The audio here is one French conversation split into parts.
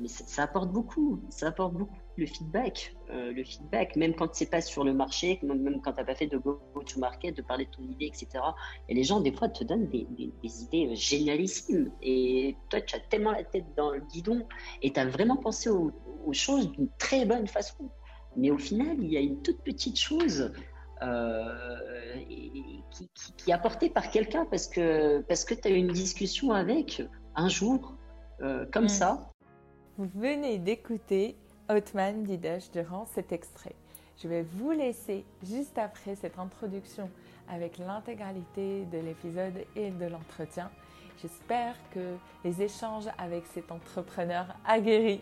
mais ça, apporte beaucoup, ça apporte beaucoup le feedback, euh, le feedback, même quand c'est pas sur le marché, même quand tu n'as pas fait de go-to-market, de parler de ton idée, etc. Et les gens, des fois, te donnent des, idées génialissimes. Et toi, tu as tellement la tête dans le guidon et tu as vraiment pensé aux, choses d'une très bonne façon. Mais au final, il y a une toute petite chose euh, qui, qui, est apportée par quelqu'un parce que, parce que tu as eu une discussion avec un jour, euh, comme mm. ça. Vous venez d'écouter Otman Didash durant cet extrait. Je vais vous laisser juste après cette introduction avec l'intégralité de l'épisode et de l'entretien. J'espère que les échanges avec cet entrepreneur aguerri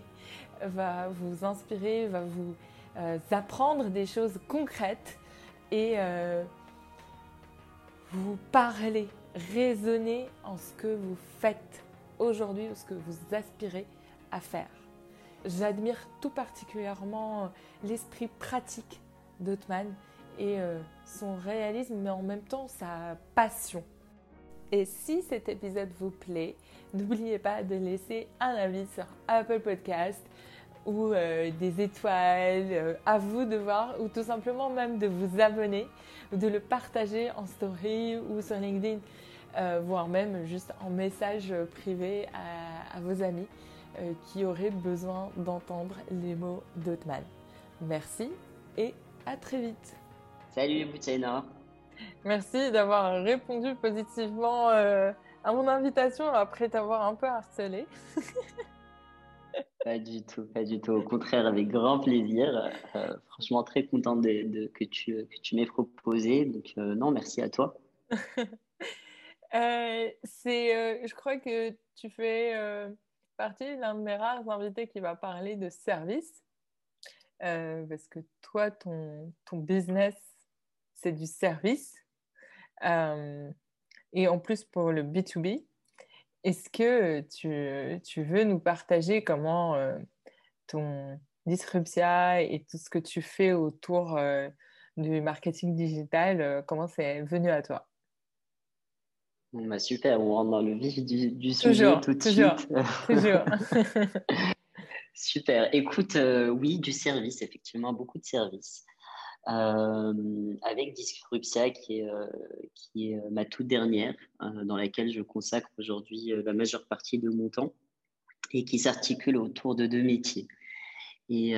va vous inspirer, va vous euh, apprendre des choses concrètes et euh, vous parler, raisonner en ce que vous faites aujourd'hui ou ce que vous aspirez faire. J'admire tout particulièrement l'esprit pratique d'Otman et euh, son réalisme, mais en même temps sa passion. Et si cet épisode vous plaît, n'oubliez pas de laisser un avis sur Apple Podcast ou euh, des étoiles, euh, à vous de voir, ou tout simplement même de vous abonner, ou de le partager en story ou sur LinkedIn. Euh, voire même juste en message privé à, vos amis euh, qui auraient besoin d'entendre les mots d'Otman. Merci et à très vite. Salut Boutsaina. Merci d'avoir répondu positivement euh, à mon invitation après t'avoir un peu harcelé. pas du tout, pas du tout. Au contraire, avec grand plaisir. franchement, très contente de, que tu, que tu m'aies proposé. Donc, non, merci à toi. Euh, c'est, euh, je crois que tu fais euh, partie d'un de mes rares invités qui va parler de service. parce que toi, ton, business, c'est du service. et en plus pour le B2B. Est-ce que tu, veux nous partager comment ton Disruptia et tout ce que tu fais autour du marketing digital, comment c'est venu à toi? Bah, super, on rentre dans le vif du, sujet tout de suite. Toujours. super. Écoute, euh, oui, du service, effectivement, beaucoup de services. Euh, avec Disruptia, qui est, euh, qui est ma toute dernière, dans laquelle je consacre aujourd'hui la majeure partie de mon temps et qui s'articule autour de deux métiers. Et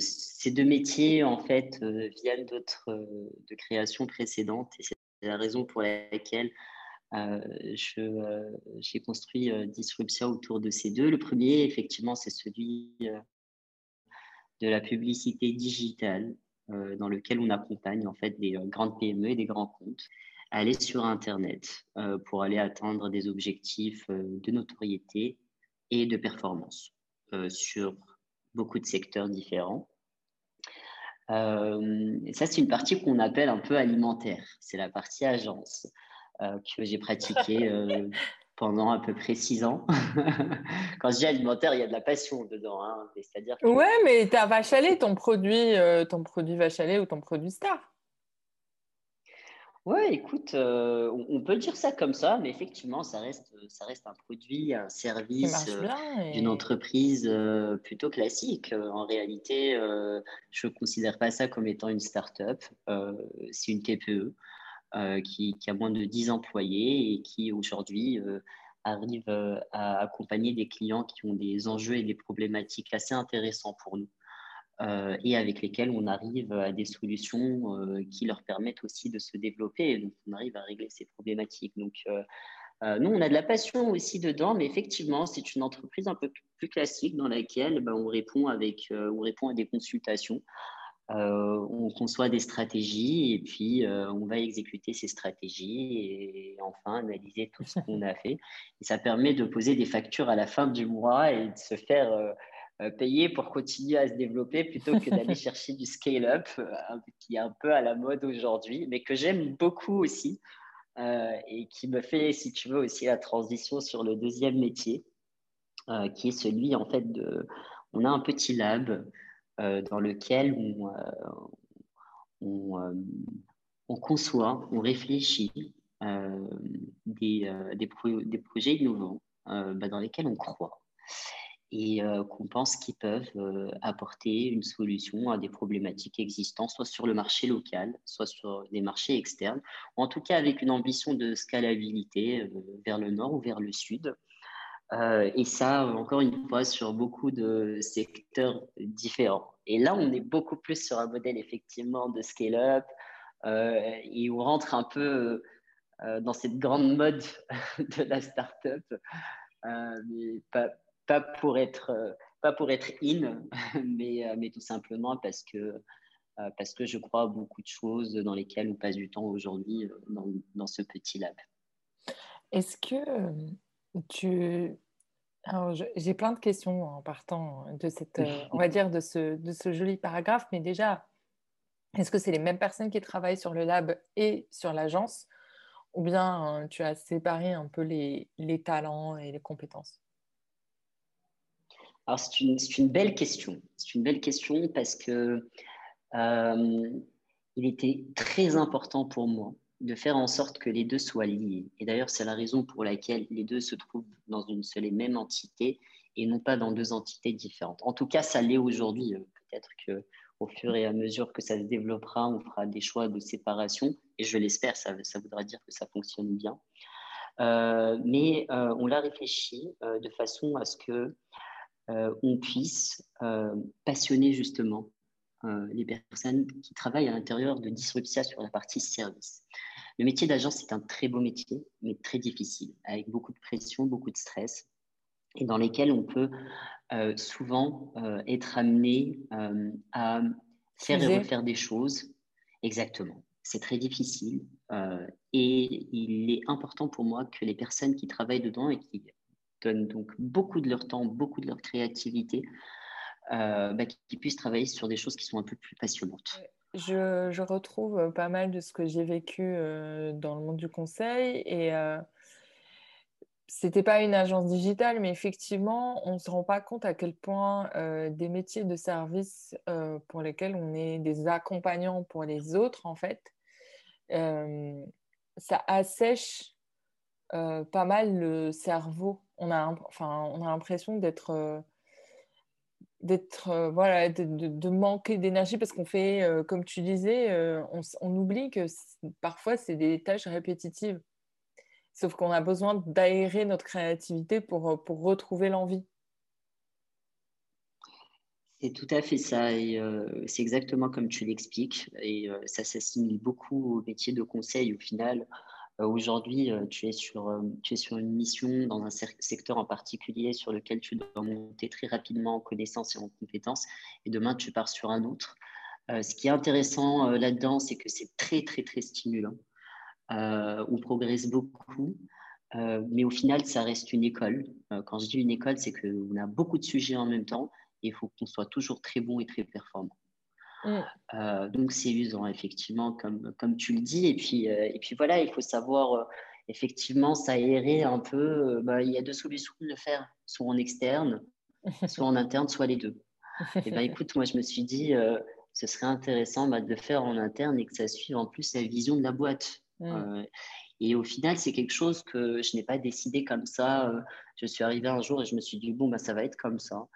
ces deux métiers, en fait, viennent d'autres de créations précédentes et c'est la raison pour laquelle j'ai construit euh, Disruptia autour de ces deux. Le premier, effectivement, c'est celui de la publicité digitale, dans lequel on accompagne en fait des grandes PME et des grands comptes à aller sur Internet pour aller atteindre des objectifs de notoriété et de performance sur beaucoup de secteurs différents. ça, c'est une partie qu'on appelle un peu alimentaire. C'est la partie agence. Euh, que j'ai pratiqué euh, pendant à peu près six ans. Quand je dis alimentaire, il y a de la passion dedans. Hein. C'est-à-dire Ouais, mais tu as vache ton produit, euh, ton produit ou ton produit star. Ouais, écoute, on peut dire ça comme ça, mais effectivement, ça reste, ça reste un produit, un service d'une entreprise plutôt classique. En réalité, je ne considère pas ça comme étant une start-up, c'est une TPE. Euh, qui, a moins de 10 employés et qui aujourd'hui euh, arrive euh, à accompagner des clients qui ont des enjeux et des problématiques assez intéressants pour nous. et avec lesquels on arrive à des solutions qui leur permettent aussi de se développer. Donc, on arrive à régler ces problématiques. Donc, nous, on a de la passion aussi dedans, mais effectivement, c'est une entreprise un peu plus classique dans laquelle ben, on, répond avec, on répond à des consultations euh, on conçoit des stratégies et puis euh, on va exécuter ces stratégies et, enfin analyser tout ce qu'on a fait. Et ça permet de poser des factures à la fin du mois et de se faire euh, payer pour continuer à se développer plutôt que d'aller chercher du scale-up qui est un peu à la mode aujourd'hui, mais que j'aime beaucoup aussi et qui me fait, si tu veux, aussi la transition sur le deuxième métier, qui est celui en fait de, on a un petit lab. Euh, dans lequel on, euh, euh, on, conçoit, on réfléchit des, projets innovants bah, dans lesquels on croit. et qu'on pense qu'ils peuvent apporter une solution à des problématiques existantes, soit sur le marché local, soit sur des marchés externes, en tout cas avec une ambition de scalabilité vers le nord ou vers le sud. Et ça, encore une fois, sur beaucoup de secteurs différents. Et là, on est beaucoup plus sur un modèle effectivement de scale-up et on rentre un peu dans cette grande mode de la startup, mais pas, pour être, euh, pas pour être in, mais, euh, tout simplement parce que, euh, parce que je crois à beaucoup de choses dans lesquelles on passe du temps aujourd'hui dans, ce petit lab. Est-ce que tu... J'ai plein de questions en partant de cette, on va dire, de ce, de ce joli paragraphe, mais déjà, est-ce que c'est les mêmes personnes qui travaillent sur le lab et sur l'agence, ou bien tu as séparé un peu les, les talents et les compétences? Alors, c'est une, une, belle question. C'est une belle question parce que euh, il était très important pour moi de faire en sorte que les deux soient liés. Et d'ailleurs, c'est la raison pour laquelle les deux se trouvent dans une seule et même entité et non pas dans deux entités différentes. En tout cas, ça l'est aujourd'hui. Peut-être que au fur et à mesure que ça se développera, on fera des choix de séparation. Et je l'espère, ça, ça voudra dire que ça fonctionne bien. Euh, mais euh, on l'a réfléchi de façon à ce que euh, on puisse euh, passionner justement euh, les personnes qui travaillent à l'intérieur de Disruptia sur la partie service. Le métier d'agent, c'est un très beau métier, mais très difficile, avec beaucoup de pression, beaucoup de stress, et dans lesquels on peut souvent être amené à faire et refaire des choses. Exactement. C'est très difficile. et il est important pour moi que les personnes qui travaillent dedans et qui donnent donc beaucoup de leur temps, beaucoup de leur créativité, euh, bah, qui puissent travailler sur des choses qui sont un peu plus passionnantes. Je, retrouve euh, pas mal de ce que j'ai vécu euh, dans le monde du conseil et euh, c'était pas une agence digitale, mais effectivement, on ne se rend pas compte à quel point des métiers de service pour lesquels on est des accompagnants pour les autres, en fait, ça assèche pas mal le cerveau on a, enfin, on a l'impression d'être euh, d'être euh, voilà de, manquer d'énergie parce qu'on fait euh, comme tu disais on, oublie que parfois c'est des tâches répétitives. Sauf qu'on a besoin d'aérer notre créativité pour, pour retrouver l'envie. C'est tout à fait ça et c'est exactement comme tu l'expliques et ça s'assimile beaucoup au métier de conseil au final. euh, aujourd'hui, euh, tu, es sur, euh, tu es sur une mission dans un secteur en particulier sur lequel tu dois monter très rapidement en connaissances et en compétences, et demain, tu pars sur un autre. ce qui est intéressant là-dedans, c'est que c'est très, très, très stimulant. on progresse beaucoup, mais au final, ça reste une école. quand je dis une école, c'est qu'on a beaucoup de sujets en même temps et il faut qu'on soit toujours très bon et très performant. Mm. Euh, donc c'est usant, effectivement, comme, comme tu le dis. Et puis, euh, et puis voilà, il faut savoir euh, effectivement s'aérer un peu. Bah, il y a deux solutions de le faire, soit en externe, soit en interne, soit les deux. Et ben écoute, moi je me suis dit, ce serait intéressant bah, de le faire en interne et que ça suive en plus la vision de la boîte. Mm. Et au final, c'est quelque chose que je n'ai pas décidé comme ça. Euh, je suis arrivée un jour et je me suis dit, bon, bah, ça va être comme ça.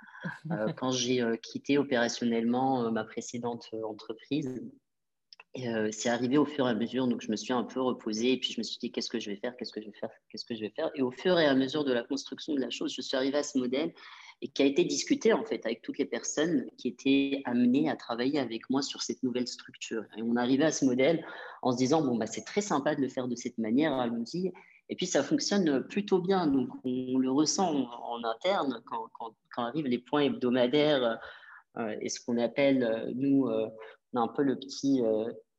Euh, quand j'ai euh, quitté opérationnellement ma précédente entreprise, c'est arrivé au fur et à mesure. Donc, je me suis un peu reposée et puis je me suis dit, qu'est-ce que je vais faire Qu'est-ce que je vais faire Qu'est-ce que je vais faire? Et au fur et à mesure de la construction de la chose, je suis arrivée à ce modèle et qui a été discuté en fait avec toutes les personnes qui étaient amenées à travailler avec moi sur cette nouvelle structure. Et on arrivait à ce modèle en se disant bon bah c'est très sympa de le faire de cette manière, allons-y. Et puis ça fonctionne plutôt bien, donc on le ressent en, interne quand, quand, quand, arrivent les points hebdomadaires euh, et ce qu'on appelle euh, nous euh, un peu le petit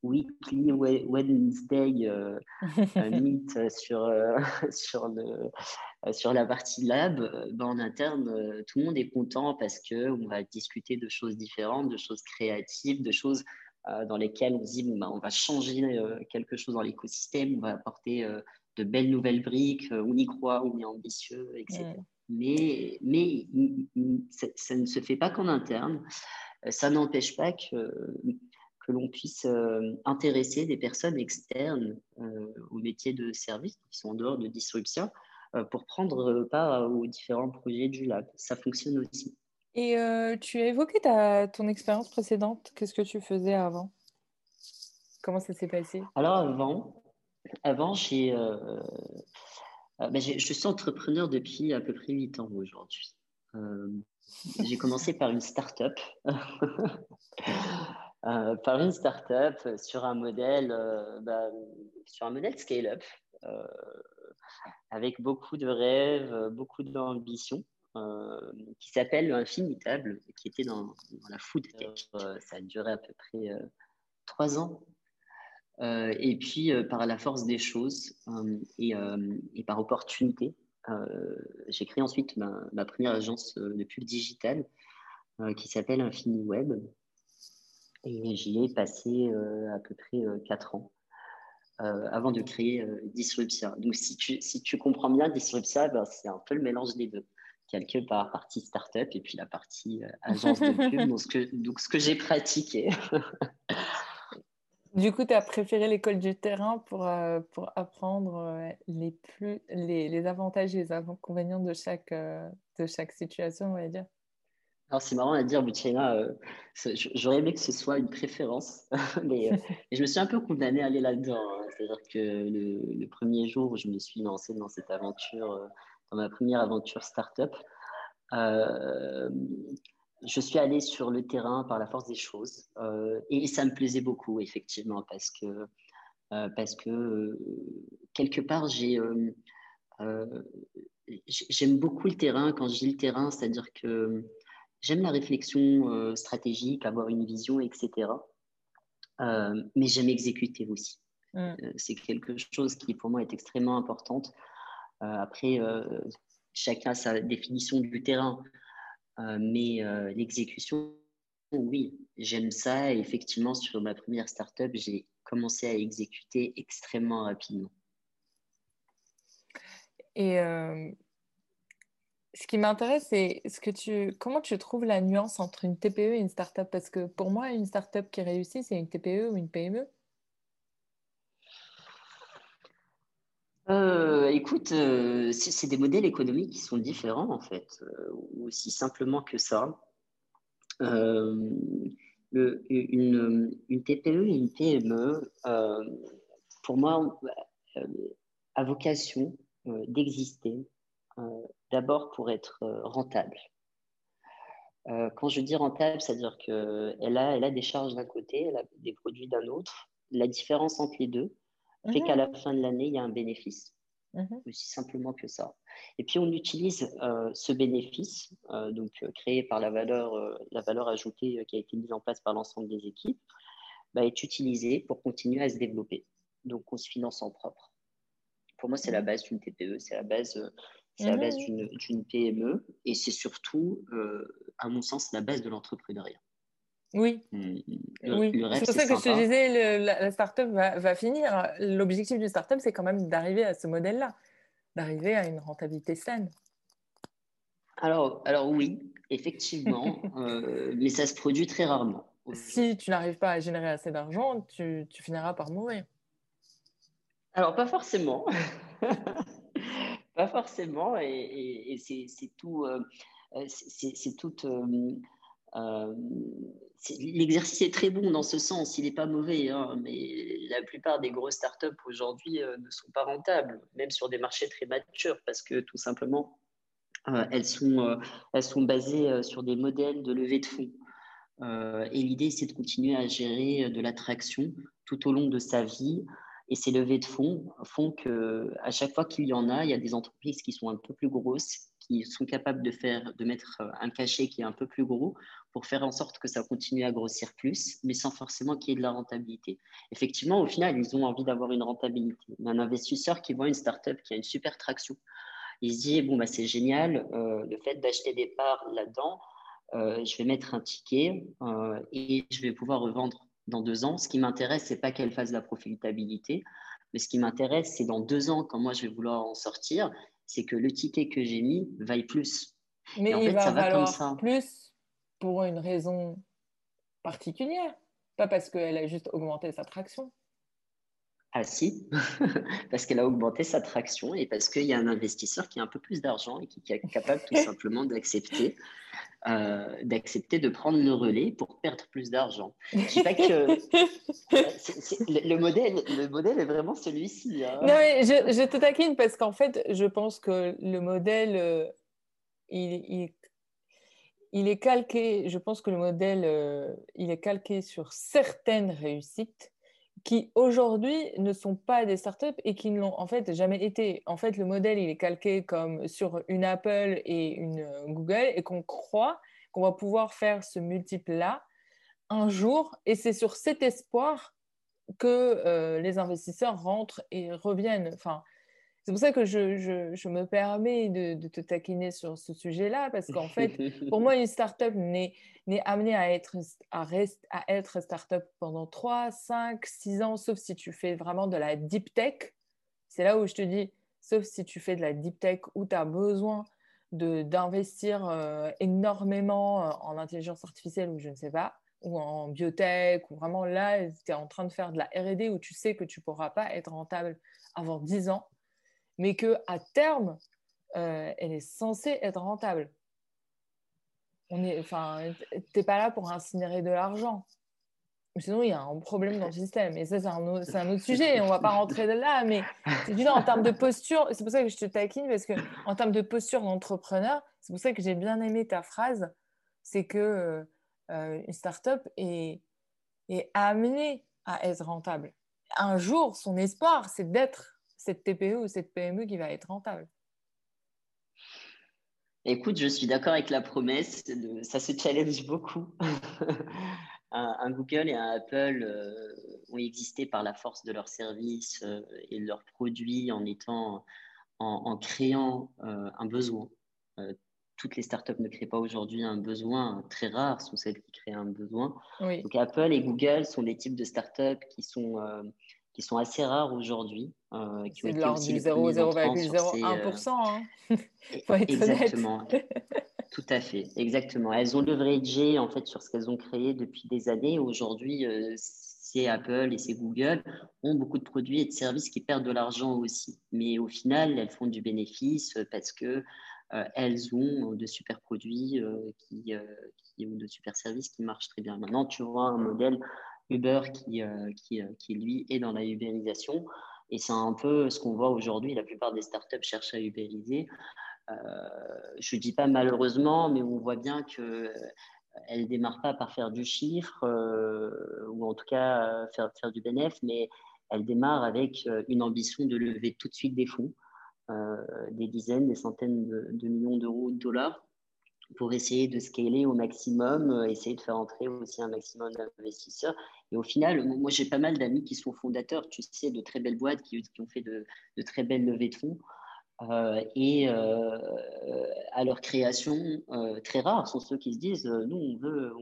weekly Wednesday euh, meet sur, sur, le, sur la partie lab, ben en interne, tout le monde est content parce qu'on va discuter de choses différentes, de choses créatives, de choses dans lesquelles on se dit bon, ben, on va changer quelque chose dans l'écosystème, on va apporter de belles nouvelles briques, on y croit, on est ambitieux, etc. Mais, mais ça, ça, ne se fait pas qu'en interne. Ça n'empêche pas que que l'on puisse euh, intéresser des personnes externes euh, au métier de service, qui sont en dehors de Disruption, pour prendre part aux différents projets du lab. Ça fonctionne aussi. Et tu as évoqué ta, ton expérience précédente. Qu'est-ce que tu faisais avant? Comment ça s'est passé? Alors avant, avant j'ai, ben, je suis entrepreneur depuis à peu près 8 ans aujourd'hui. j'ai commencé par une start-up. Euh, par une start-up sur un modèle, euh, bah, sur un modèle scale-up, euh, avec beaucoup de rêves, beaucoup d'ambitions, qui s'appelle Infinitable, qui était dans, la food tech. ça a duré à peu près trois ans. et puis, par la force des choses et, par opportunité, j'ai créé ensuite ma, ma, première agence de pub digitale qui s'appelle InfiniWeb, et j'y ai passé euh, à peu près euh, quatre ans. Euh, avant de créer Disruptia. Donc, si tu, si tu comprends bien Disruptia, ben, c'est un peu le mélange des deux. Quelque part, partie startup et puis la partie agence de pub. donc, ce que, donc, ce que j'ai pratiqué. du coup, tu as préféré l'école du terrain pour, pour apprendre les, plus, les, les, avantages et les inconvénients de chaque, de chaque situation, on va dire? Alors, c'est marrant à dire, Buchena, euh, j'aurais aimé que ce soit une préférence, mais euh, je me suis un peu condamné à aller là-dedans. Hein. C'est-à-dire que le, premier jour où je me suis lancé dans cette aventure, euh, dans ma première aventure start-up, je suis allé sur le terrain par la force des choses. et ça me plaisait beaucoup, effectivement, parce que, parce que quelque part, j'ai. J'aime beaucoup le terrain. Quand je dis le terrain, c'est-à-dire que J'aime la réflexion euh, stratégique, avoir une vision, etc. Euh, mais j'aime exécuter aussi. Mm. Euh, c'est quelque chose qui pour moi est extrêmement importante. après, chacun a sa définition du terrain, mais l'exécution, oui, j'aime ça. Et effectivement, sur ma première startup, j'ai commencé à exécuter extrêmement rapidement. Et ce qui m'intéresse, c'est ce que tu, comment tu trouves la nuance entre une TPE et une startup? Parce que pour moi, une startup qui réussit, c'est une TPE ou une PME. Euh, écoute, euh, c'est des modèles économiques qui sont différents en fait, euh, aussi simplement que ça. une, une, TPE et une PME, pour moi, a vocation d'exister d'abord pour être euh, rentable. Euh, quand je dis rentable, c'est-à-dire qu'elle a, elle a des charges d'un côté, elle a des produits d'un autre. La différence entre les deux fait qu'à la fin de l'année, il y a un bénéfice. Mmh. Aussi simplement que ça. Et puis on utilise euh, ce bénéfice, donc créé par la valeur, la valeur ajoutée qui a été mise en place par l'ensemble des équipes, bah, est utilisé pour continuer à se développer. Donc on se finance en propre. Pour moi, c'est la mmh. base d'une TPE, c'est la base c'est la base mmh. d'une PME et c'est surtout, euh, à mon sens, la base de l'entrepreneuriat. Oui. Mmh, oui. C'est pour ça que je te disais, la, la start-up va, va finir. L'objectif d'une start-up, c'est quand même d'arriver à ce modèle-là, d'arriver à une rentabilité saine. Alors, alors oui, effectivement, euh, mais ça se produit très rarement. Si tu n'arrives pas à générer assez d'argent, tu, tu finiras par mourir. Alors, pas forcément. Pas forcément, et, c'est tout. Euh, euh. Euh, l'exercice est très bon dans ce sens, il n'est pas mauvais, hein, mais la plupart des grosses startups aujourd'hui ne sont pas rentables, même sur des marchés très matures, parce que tout simplement, elles, sont, elles sont basées sur des modèles de levée de fonds. et l'idée, c'est de continuer à gérer de l'attraction tout au long de sa vie et ces levées de fonds font que à chaque fois qu'il y en a, il y a des entreprises qui sont un peu plus grosses, qui sont capables de faire, de mettre un cachet qui est un peu plus gros pour faire en sorte que ça continue à grossir plus, mais sans forcément qu'il y ait de la rentabilité. Effectivement, au final, ils ont envie d'avoir une rentabilité. Un investisseur qui voit une startup qui a une super traction, il se dit bon bah c'est génial, euh, le fait d'acheter des parts là-dedans, euh, je vais mettre un ticket euh, et je vais pouvoir revendre dans deux ans. Ce qui m'intéresse, c'est pas qu'elle fasse la profitabilité, mais ce qui m'intéresse, c'est dans deux ans, quand moi je vais vouloir en sortir, c'est que le ticket que j'ai mis vaille plus. Mais il va valoir plus pour une raison particulière, pas parce qu'elle a juste augmenté sa traction. Ah si, parce qu'elle a augmenté sa traction et parce qu'il y a un investisseur qui a un peu plus d'argent et qui, est capable tout simplement d'accepter euh, d'accepter de prendre le relais pour perdre plus d'argent. Je pas que le, modèle, le modèle est vraiment celui-ci. Hein. Non, mais je, je, te taquine parce qu'en fait, je pense que le modèle, euh, il, il, il, est calqué, je pense que le modèle, euh, il est calqué sur certaines réussites qui aujourd'hui ne sont pas des startups et qui ne l'ont en fait jamais été. En fait, le modèle, il est calqué comme sur une Apple et une euh, Google et qu'on croit qu'on va pouvoir faire ce multiple-là un jour. Et c'est sur cet espoir que euh, les investisseurs rentrent et reviennent. Enfin, c'est pour ça que je, je, me permets de, de, te taquiner sur ce sujet-là, parce qu'en fait, pour moi, une startup n'est amenée à être, à, rest, à être startup pendant 3, 5, 6 ans, sauf si tu fais vraiment de la deep tech. C'est là où je te dis, sauf si tu fais de la deep tech où tu as besoin d'investir euh, énormément euh, en intelligence artificielle ou je ne sais pas, ou en biotech, ou vraiment là, tu es en train de faire de la RD où tu sais que tu ne pourras pas être rentable avant 10 ans mais que à terme, euh, elle est censée être rentable. On est, enfin, t'es pas là pour incinérer de l'argent. Sinon, il y a un problème dans le système. Et ça, c'est un, autre, un autre sujet. On va pas rentrer là. Mais dis en termes de posture, c'est pour ça que je te taquine, parce que en termes de posture d'entrepreneur, c'est pour ça que j'ai bien aimé ta phrase. C'est que euh, une startup est, est amenée à être rentable. Un jour, son espoir, c'est d'être cette TPE ou cette PME qui va être rentable. Écoute, je suis d'accord avec la promesse. ça se challenge beaucoup. un, Google et un Apple euh, ont existé par la force de leurs services euh, et de leurs produits en étant, en, créant euh, un besoin. toutes les startups ne créent pas aujourd'hui un besoin. Très rares sont celles qui créent un besoin. Donc Apple et Google sont des types de startups qui sont qui sont assez rares aujourd'hui. Euh, c'est de l'ordre du 0,01%. Hein. exactement. Tout à fait, exactement. Elles ont leveragé en fait sur ce qu'elles ont créé depuis des années. Aujourd'hui, euh, c'est Apple et c'est Google ont beaucoup de produits et de services qui perdent de l'argent aussi. Mais au final, elles font du bénéfice parce que euh, elles ont de super produits qui, qui, ou de super services qui marchent très bien. Maintenant, tu vois un modèle Uber qui, euh, qui, euh, qui, lui, est dans la ubérisation. Et c'est un peu ce qu'on voit aujourd'hui. La plupart des startups cherchent à ubériser. Euh, je ne dis pas malheureusement, mais on voit bien que elle ne démarre pas par faire du chiffre, ou en tout cas faire, du bénéfice, mais elle démarre avec une ambition de lever tout de suite des fonds, des dizaines, des centaines de millions d'euros, de dollars, pour essayer de scaler au maximum, euh, essayer de faire entrer aussi un maximum d'investisseurs. Et au final, moi, j'ai pas mal d'amis qui sont fondateurs, tu sais, de très belles boîtes qui, ont fait de, très belles levées de fonds. Euh, et euh, à leur création, très rares sont ceux qui se disent, nous, on veut,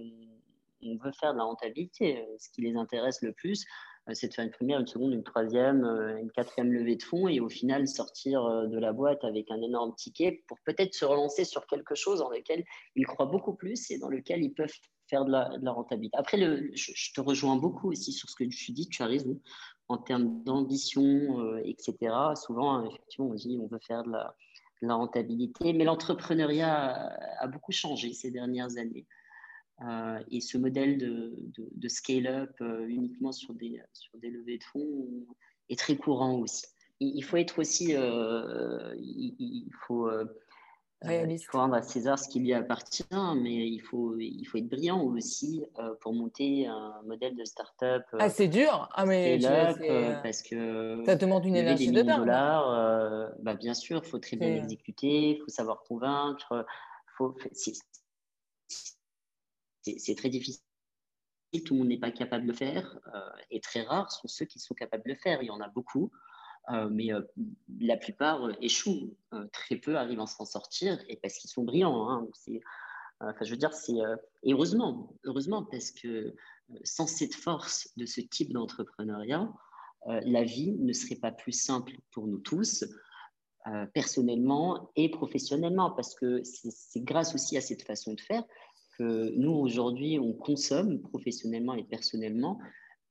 on veut faire de la rentabilité. Ce qui les intéresse le plus, c'est de faire une première, une seconde, une troisième, euh, une quatrième levée de fonds et au final sortir euh, de la boîte avec un énorme ticket pour peut-être se relancer sur quelque chose dans lequel ils croient beaucoup plus et dans lequel ils peuvent faire de la, rentabilité. Après, je, te rejoins beaucoup aussi sur ce que tu dis, tu as raison, en termes d'ambition, etc. Souvent, effectivement, on dit on veut faire de la, rentabilité, mais l'entrepreneuriat a, beaucoup changé ces dernières années. Euh, et ce modèle de, de, scale-up euh, uniquement sur des, sur des levées de fonds est très courant aussi. Il, faut être aussi, euh, il, faut, il, faut, rendre à César ce qui lui appartient, mais il faut, il faut être brillant aussi pour monter un modèle de start-up. ah, c'est dur ah, mais parce que ça demande une énergie de dingue. bah, bien sûr, il faut très bien exécuter, il faut savoir convaincre. Faut, c'est très difficile. Tout le monde n'est pas capable de le faire euh, et très rares sont ceux qui sont capables de le faire. Il y en a beaucoup, euh, mais euh, la plupart échouent. très peu arrivent à s'en sortir et parce qu'ils sont brillants. Hein. enfin, je veux dire, c'est heureusement, heureusement parce que sans cette force de ce type d'entrepreneuriat, la vie ne serait pas plus simple pour nous tous. personnellement et professionnellement, parce que c'est grâce aussi à cette façon de faire nous, aujourd'hui, on consomme professionnellement et personnellement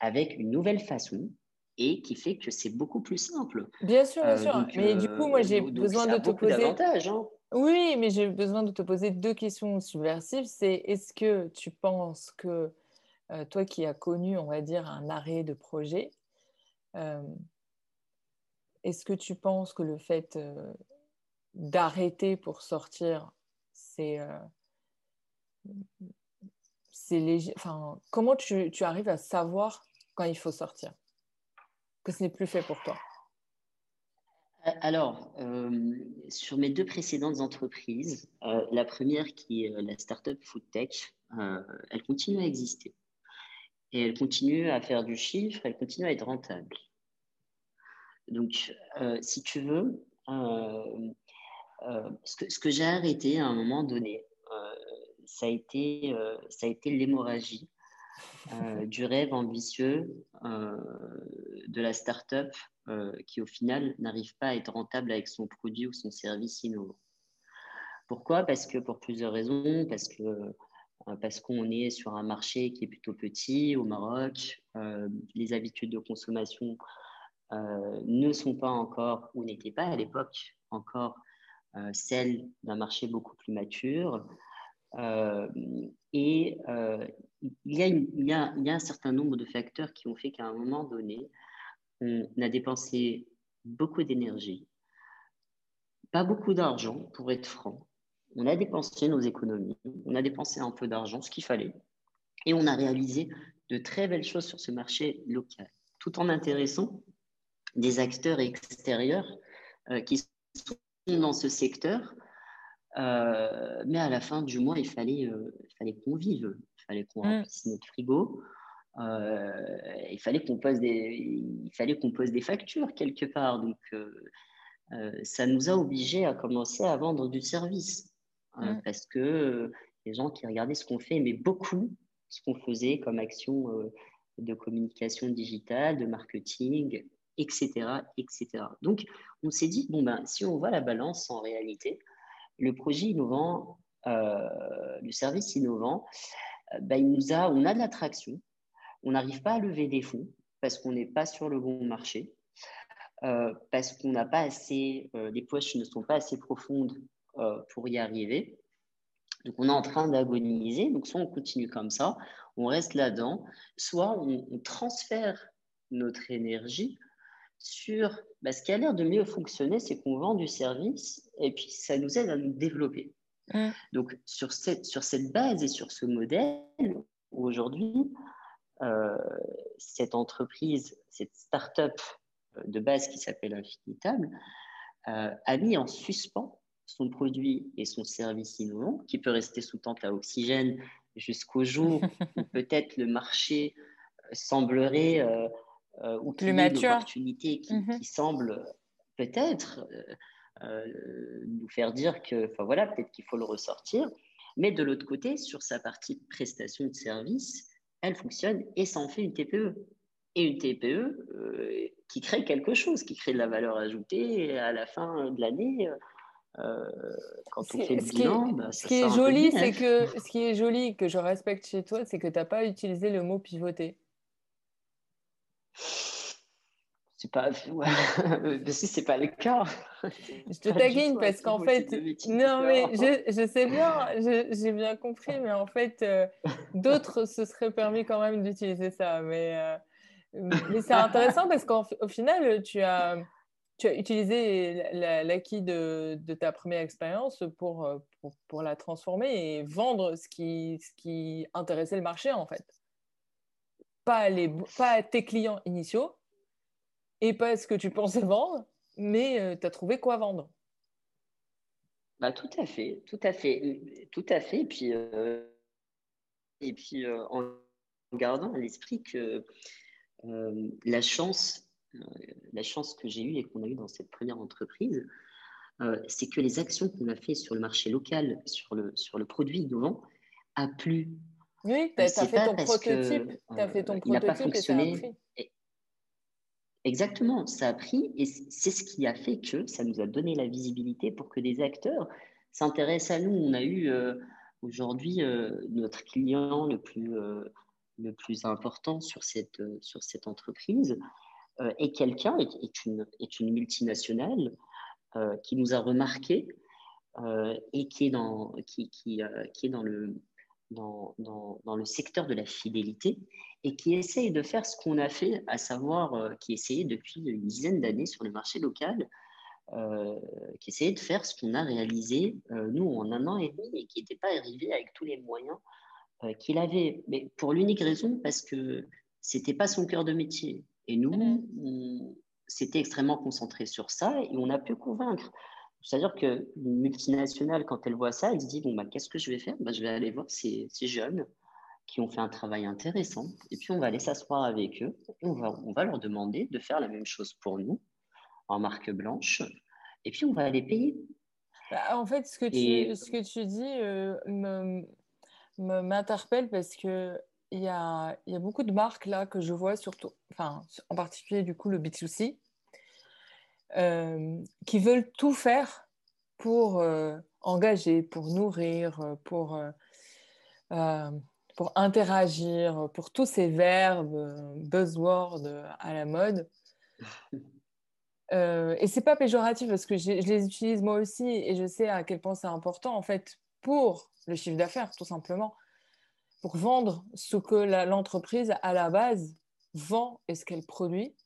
avec une nouvelle façon et qui fait que c'est beaucoup plus simple. Bien sûr, bien sûr. mais du coup, moi, j'ai besoin de te poser. Hein. Oui, mais j'ai besoin de te poser deux questions subversives. C'est est-ce que tu penses que toi qui as connu, on va dire, un arrêt de projet, est-ce que tu penses que le fait d'arrêter pour sortir, c'est c'est enfin, comment tu, arrives à savoir quand il faut sortir? Que ce n'est plus fait pour toi? Alors, sur mes deux précédentes entreprises, la première qui est la startup FoodTech, elle continue à exister. Et elle continue à faire du chiffre, elle continue à être rentable. Donc, si tu veux, ce que, ce que j'ai arrêté à un moment donné, ça a été, euh, ça a été l'hémorragie euh, du rêve ambitieux euh, de la start-up qui, au final, n'arrive pas à être rentable avec son produit ou son service innovant. Pourquoi? Parce que pour plusieurs raisons. Parce que parce qu'on est sur un marché qui est plutôt petit au Maroc, les habitudes de consommation ne sont pas encore, ou n'étaient pas à l'époque encore, celles d'un marché beaucoup plus mature. Euh, et euh, il y, a un certain nombre de facteurs qui ont fait qu'à un moment donné, on a dépensé beaucoup d'énergie, pas beaucoup d'argent, pour être franc. On a dépensé nos économies, on a dépensé un peu d'argent, ce qu'il fallait, et on a réalisé de très belles choses sur ce marché local, tout en intéressant des acteurs extérieurs euh, qui sont dans ce secteur euh, mais à la fin du mois, il fallait, euh, il fallait qu'on vive, il fallait qu'on mm. remplisse notre frigo, euh, il fallait qu'on pose des, il fallait qu'on pose des factures quelque part. Donc, ça nous a obligés à commencer à vendre du service mm. parce que les gens qui regardaient ce qu'on fait mais beaucoup ce qu'on faisait comme action de communication digitale, de marketing, etc., etc. Donc, on s'est dit bon ben, si on voit la balance en réalité le projet innovant, euh, le service innovant, euh, bah, il nous a, on a de l'attraction, on n'arrive pas à lever des fonds parce qu'on n'est pas sur le bon marché, euh, parce qu'on n'a pas assez, les poches ne sont pas assez profondes pour y arriver. Donc on est en train d'agoniser. Donc soit on continue comme ça, on reste là-dedans, soit on transfère notre énergie sur bah, ce qui a l'air de mieux fonctionner, c'est qu'on vend du service et puis ça nous aide à nous développer. Mm. Donc, sur cette, sur cette base et sur ce modèle, aujourd'hui, euh, cette entreprise, cette start-up de base qui s'appelle Infinitable, euh, a mis en suspens son produit et son service innovant, qui peut rester sous tente à oxygène jusqu'au jour où peut-être le marché semblerait euh, euh, ou plus mature. opportunité qui, mhm. qui semble peut-être euh, euh, nous faire dire que, enfin voilà, peut-être qu'il faut le ressortir. Mais de l'autre côté, sur sa partie prestation de service, elle fonctionne et ça en fait une TPE. Et une TPE qui crée quelque chose, qui crée de la valeur ajoutée et à la fin de l'année. quand on fait le bilan, bah, ce qui est joli, c'est que ce qui est joli que je respecte chez toi, c'est que tu n'as pas utilisé le mot pivoter. C'est pas, c'est pas le cas. Je te taquine parce qu'en fait, non mais je, je, sais bien, j'ai bien compris, mais en fait, euh, d'autres se seraient permis quand même d'utiliser ça. Mais, euh, mais c'est intéressant parce qu'au final, tu as, tu as utilisé l'acquis de, de, ta première expérience pour, pour, pour, la transformer et vendre ce qui, ce qui intéressait le marché en fait pas, les, tes clients initiaux et pas ce que tu pensais vendre, mais euh, tu as trouvé quoi vendre. Bah, tout à fait, tout à fait, tout à fait. Et puis, euh, et puis euh, en gardant à l'esprit que la chance, la chance que j'ai eue et qu'on a eue dans cette première entreprise, c'est que les actions qu'on a fait sur le marché local, sur le, sur le produit innovant, a plu oui, tu as, fait ton prototype. Tu as fait ton prototype et ça a pris. Exactement, ça a pris et c'est ce qui a fait que ça nous a donné la visibilité pour que des acteurs s'intéressent à nous. On a eu euh, aujourd'hui euh, notre client le plus, euh, le plus important sur cette, sur cette entreprise est quelqu'un, est, une, est une multinationale qui nous a remarqué et qui est dans, qui, qui, qui est dans le, dans, dans, dans, le secteur de la fidélité et qui essaye de faire ce qu'on a fait, à savoir euh, qui essayait depuis une dizaine d'années sur le marché local, euh, qui essayait de faire ce qu'on a réalisé, euh, nous, en un an et demi, et qui n'était pas arrivé avec tous les moyens qu'il avait. Mais pour l'unique raison, parce que ce n'était pas son cœur de métier. Et nous, mm-hmm. on s'était extrêmement concentré sur ça et on a pu convaincre. C'est-à-dire qu'une multinationale, quand elle voit ça, elle se dit bon, bah, qu'est-ce que je vais faire? Bah, Je vais aller voir ces, ces, jeunes qui ont fait un travail intéressant, et puis on va aller s'asseoir avec eux, et on va, on va leur demander de faire la même chose pour nous, en marque blanche, et puis on va les payer. Bah, en fait, ce que tu, ce que tu dis euh, m'interpelle parce que il y a, y a, beaucoup de marques là que je vois, surtout, enfin, en particulier du coup le B2C, euh, qui veulent tout faire pour euh, engager, pour nourrir, pour, euh, pour interagir, pour tous ces verbes, buzzwords à la mode. Euh, et c'est pas péjoratif parce que je, les utilise moi aussi et je sais à quel point c'est important en fait pour le chiffre d'affaires tout simplement, pour vendre ce que l'entreprise à la base vend et ce qu'elle produit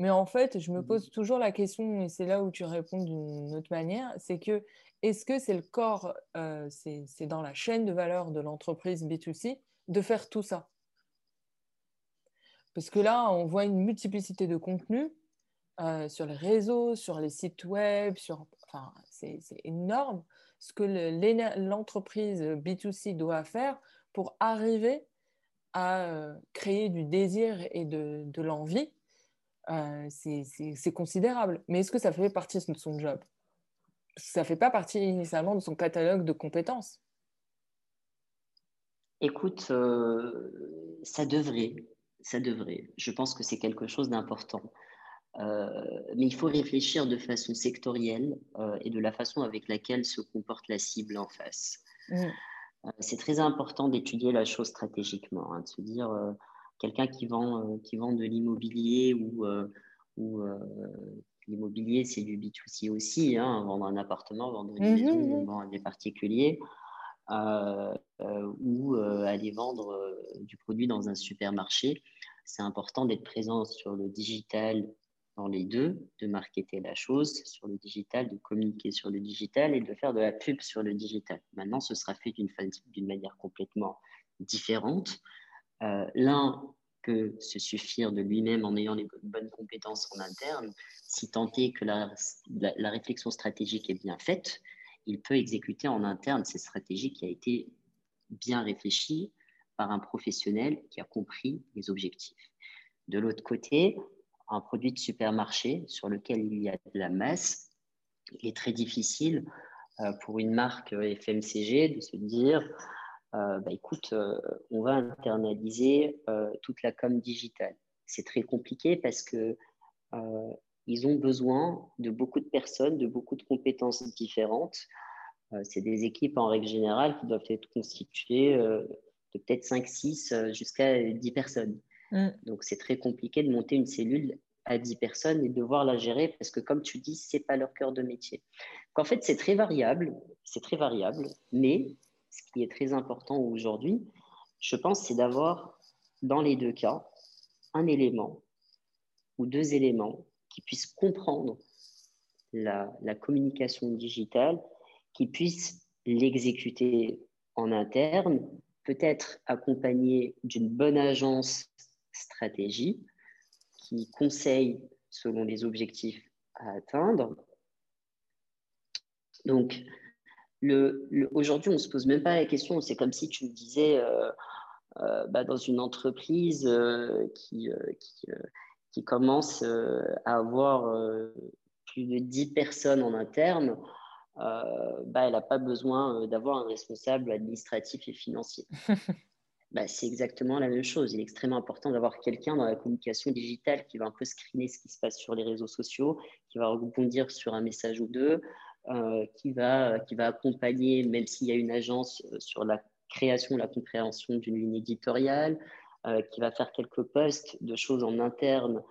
mais en fait, je me mmh pose toujours la question, et c'est là où tu réponds d'une autre manière, c'est que est-ce que c'est le corps, euh, c'est dans la chaîne de valeur de l'entreprise B2C de faire tout ça? Parce que là, on voit une multiplicité de contenus euh, sur les réseaux, sur les sites web, sur, enfin, c'est énorme ce que l'entreprise B2C doit faire pour arriver à euh, créer du désir et de, de l'envie euh, c'est considérable. Mais est-ce que ça fait partie de son job? Ça ne fait pas partie initialement de son catalogue de compétences. Écoute, euh, ça devrait, ça devrait. Je pense que c'est quelque chose d'important. Euh, mais il faut réfléchir de façon sectorielle et de la façon avec laquelle se comporte la cible en face. Mmh. c'est très important d'étudier la chose stratégiquement, hein, de se dire quelqu'un qui vend, euh, qui vend de l'immobilier ou, euh, ou euh, l'immobilier, c'est du B2C aussi, hein, vendre un appartement, vendre une mhm, maison, mhm. vendre des particuliers, ou aller vendre du produit dans un supermarché. C'est important d'être présent sur le digital dans les deux, de marketer la chose sur le digital, de communiquer sur le digital et de faire de la pub sur le digital. Maintenant, ce sera fait d'une manière complètement différente. Euh, l'un peut se suffire de lui-même en ayant les bonnes compétences en interne, si tant est que la, réflexion stratégique est bien faite, il peut exécuter en interne cette stratégie qui a été bien réfléchie par un professionnel qui a compris les objectifs. De l'autre côté, un produit de supermarché sur lequel il y a de la masse, il est très difficile euh, pour une marque FMCG de se dire bah, écoute, euh, on va internaliser euh, toute la com digitale. C'est très compliqué parce que ils ont besoin de beaucoup de personnes, de beaucoup de compétences différentes. c'est des équipes en règle générale qui doivent être constituées de peut-être 5, 6 jusqu'à 10 personnes. Mm. Donc c'est très compliqué de monter une cellule à 10 personnes et de devoir la gérer parce que comme tu dis, c'est pas leur cœur de métier. En fait, c'est très variable, c'est très variable, mais ce qui est très important aujourd'hui, je pense, c'est d'avoir dans les deux cas un élément ou deux éléments qui puissent comprendre la, communication digitale, qui puissent l'exécuter en interne, peut-être accompagné d'une bonne agence stratégie qui conseille selon les objectifs à atteindre. Donc, le, aujourd'hui, on ne se pose même pas la question. C'est comme si tu me disais, euh, euh, bah, dans une entreprise euh, qui, qui, commence à avoir plus de 10 personnes en interne, bah, elle n'a pas besoin d'avoir un responsable administratif et financier. bah, c'est exactement la même chose. Il est extrêmement important d'avoir quelqu'un dans la communication digitale qui va un peu screener ce qui se passe sur les réseaux sociaux, qui va rebondir sur un message ou deux, euh, qui, va, qui va accompagner, même s'il y a une agence euh, sur la création, la compréhension d'une ligne éditoriale, euh, qui va faire quelques posts de choses en interne